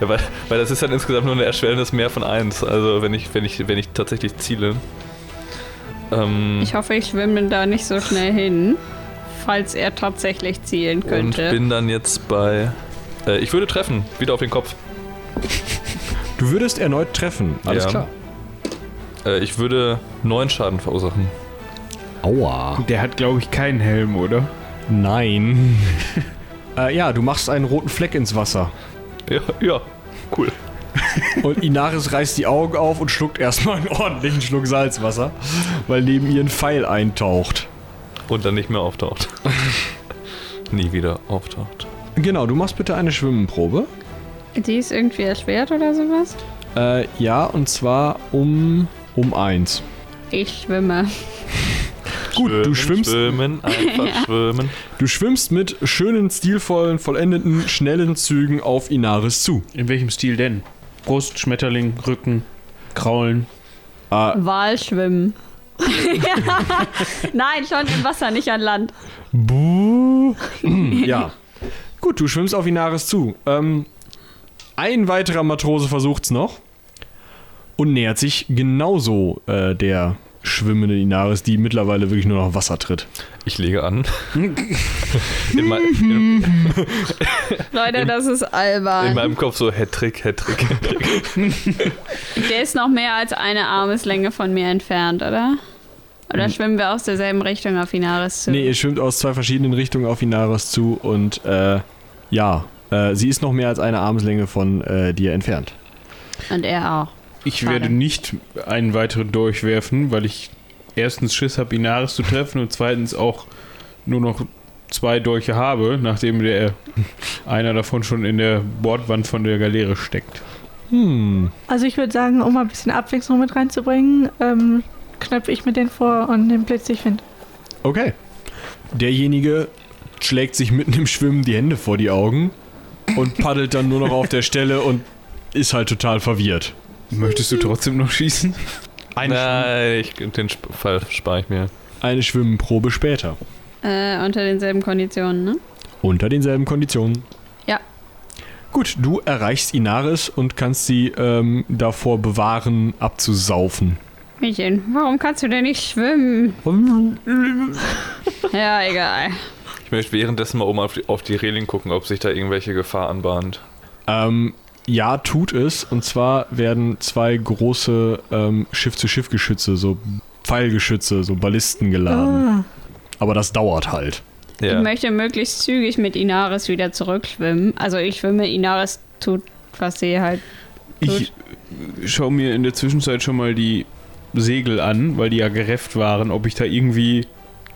Ja, weil, weil das ist dann insgesamt nur ein erschwellendes Mehr von eins. Also wenn ich, wenn ich, wenn ich tatsächlich ziele. Ähm, Ich hoffe, ich schwimme da nicht so schnell hin, falls er tatsächlich zielen und könnte. bin dann jetzt bei. Äh, ich würde treffen, wieder auf den Kopf. Du würdest erneut treffen. Alles Ja. klar. Äh, ich würde neun Schaden verursachen. Aua. Der hat, glaube ich, keinen Helm, oder? Nein. äh, ja, du machst einen roten Fleck ins Wasser. Ja, ja, cool. Und Inaris reißt die Augen auf und schluckt erstmal einen ordentlichen Schluck Salzwasser, weil neben ihr ein Pfeil eintaucht. Und dann nicht mehr auftaucht. Nie wieder auftaucht. Genau, du machst bitte eine Schwimmenprobe. Die ist irgendwie erschwert oder sowas? Äh, ja, und zwar um, um eins. Ich schwimme. Gut, du schwimmst, Schwimmen, einfach schwimmen. du schwimmst mit schönen, stilvollen, vollendeten, schnellen Zügen auf Inaris zu. In welchem Stil denn? Brust, Schmetterling, Rücken, Kraulen. Äh, Walschwimmen. Nein, schon im Wasser, nicht an Land. Buh. ja. Gut, du schwimmst auf Inaris zu. Ähm, ein weiterer Matrose versucht's noch und nähert sich genauso äh, der schwimmende Inaris, die mittlerweile wirklich nur noch Wasser tritt. Ich lege an. in, mein, in, Leute, das ist albern. in meinem Kopf so Hattrick, Hattrick, Hattrick. Der ist noch mehr als eine Armeslänge von mir entfernt, oder? Oder schwimmen wir aus derselben Richtung auf Inaris zu? Nee, ihr schwimmt aus zwei verschiedenen Richtungen auf Inaris zu und äh, ja, äh, sie ist noch mehr als eine Armslänge von äh, dir entfernt. Und er auch. Ich Schade. werde nicht einen weiteren durchwerfen, weil ich erstens Schiss habe, Inaris zu treffen und zweitens auch nur noch zwei Dolche habe, nachdem der einer davon schon in der Bordwand von der Galeere steckt. Hm. Also ich würde sagen, um mal ein bisschen Abwechslung mit reinzubringen, ähm, knöpfe ich mir den vor und den Blitzigwind. Okay. Derjenige schlägt sich mitten im Schwimmen die Hände vor die Augen und paddelt dann nur noch auf der Stelle und ist halt total verwirrt. Möchtest du trotzdem noch schießen? Eine, Nein, ich, den Fall spare ich mir. eine Schwimmprobe später. Äh, unter denselben Konditionen, ne? Unter denselben Konditionen. Ja. Gut, du erreichst Inaris und kannst sie ähm, davor bewahren, abzusaufen. Mädchen, warum kannst du denn nicht schwimmen? ja, egal. Ich möchte währenddessen mal oben auf die, auf die Reling gucken, ob sich da irgendwelche Gefahr anbahnt. Ähm, ja, tut es. Und zwar werden zwei große ähm, Schiff-zu-Schiff-Geschütze, so Pfeilgeschütze, so Ballisten geladen. Ah, Aber das dauert halt. Ja. Ich möchte möglichst zügig mit Inaris wieder zurückschwimmen. Also ich schwimme, Inaris tut, was sie halt. Ich schaue mir in der Zwischenzeit schon mal die Segel an, weil die ja gerefft waren, ob ich da irgendwie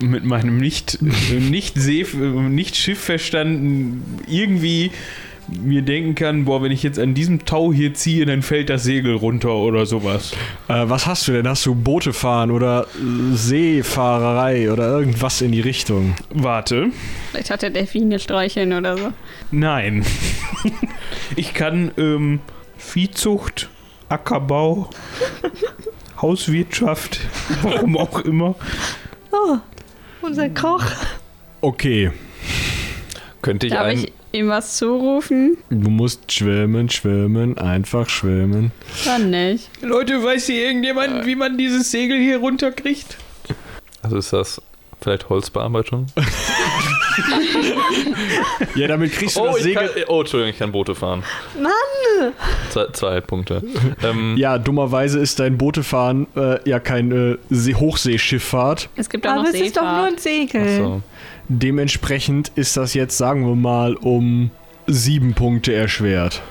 mit meinem nicht, nicht, See, nicht Schiff verstanden irgendwie mir denken kann, boah, wenn ich jetzt an diesem Tau hier ziehe, dann fällt das Segel runter oder sowas. Äh, was hast du denn? Hast du Boote fahren oder Seefahrerei oder irgendwas in die Richtung? Warte. Vielleicht hat er Delfine streicheln oder so. Nein. ich kann ähm, Viehzucht, Ackerbau, Hauswirtschaft, warum auch immer. oh, unser Koch. Okay, Könnte ich Darf einen. ich ihm was zurufen? du musst schwimmen, schwimmen, einfach schwimmen. Dann nicht. Leute, weiß hier irgendjemand, wie man dieses Segel hier runterkriegt? Also ist das vielleicht Holzbearbeitung? Ja, damit kriegst du Oh, das ich kann, Segel. oh, Entschuldigung, ich kann Boote fahren. Mann! Zwei, zwei Punkte. ähm, Ja, dummerweise ist dein Bootefahren äh, ja keine See Hochseeschifffahrt. Es gibt auch Aber noch es ist doch nur Seefahrt. ein Segel. ach so. Dementsprechend ist das jetzt, sagen wir mal, um sieben Punkte erschwert.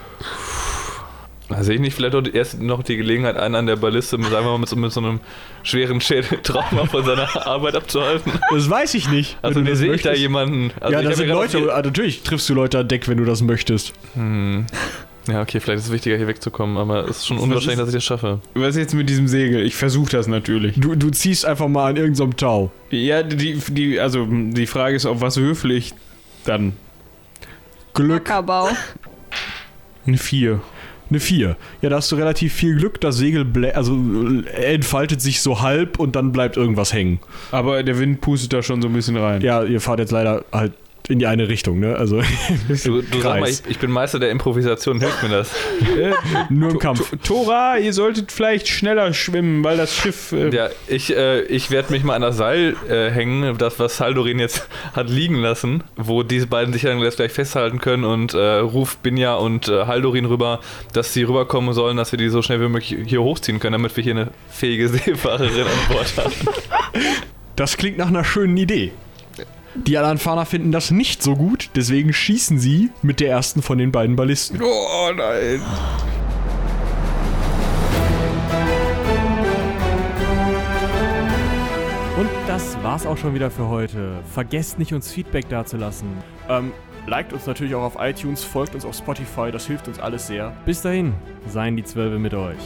Da sehe ich nicht vielleicht auch erst noch die Gelegenheit, einen an der Balliste, mit, sagen wir mal, mit so, mit so einem schweren Schädeltrauma von seiner Arbeit abzuhalten. Das weiß ich nicht. Also das sehe ich da jemanden. Also ja, da sind Leute. ah, natürlich triffst du Leute an Deck, wenn du das möchtest. Hm. Ja, okay, vielleicht ist es wichtiger, hier wegzukommen, aber es ist schon unwahrscheinlich, ist- dass ich das schaffe. Was ist jetzt mit diesem Segel? Ich versuche das natürlich. Du, du ziehst einfach mal an irgendeinem Tau. Ja, die, die, also die Frage ist, auf was würfel ich dann? Glück, Ackerbau. Eine 4. eine 4. Ja, da hast du relativ viel Glück. Das Segel blä also, äh, entfaltet sich so halb und dann bleibt irgendwas hängen. Aber der Wind pustet da schon so ein bisschen rein. Ja, ihr fahrt jetzt leider halt in die eine Richtung, ne? Also Du, du sag mal, ich, ich bin Meister der Improvisation, hilft mir das? nur im Kampf. To- Tora, ihr solltet vielleicht schneller schwimmen, weil das Schiff. Äh, Ja, ich, äh, ich werde mich mal an das Seil äh, hängen, das, was Saldorin jetzt hat liegen lassen, wo diese beiden sich dann gleich festhalten können und äh, ruf Binja und äh, Haldorin rüber, dass sie rüberkommen sollen, dass wir die so schnell wie möglich hier hochziehen können, damit wir hier eine fähige Seefahrerin an Bord haben. Das klingt nach einer schönen Idee. Die Alanfaner finden das nicht so gut, deswegen schießen sie mit der ersten von den beiden Ballisten. oh nein. Und das war's auch schon wieder für heute. Vergesst nicht, uns Feedback dazulassen. Ähm, liked uns natürlich auch auf iTunes, folgt uns auf Spotify, das hilft uns alles sehr. Bis dahin, seien die Zwölfe mit euch.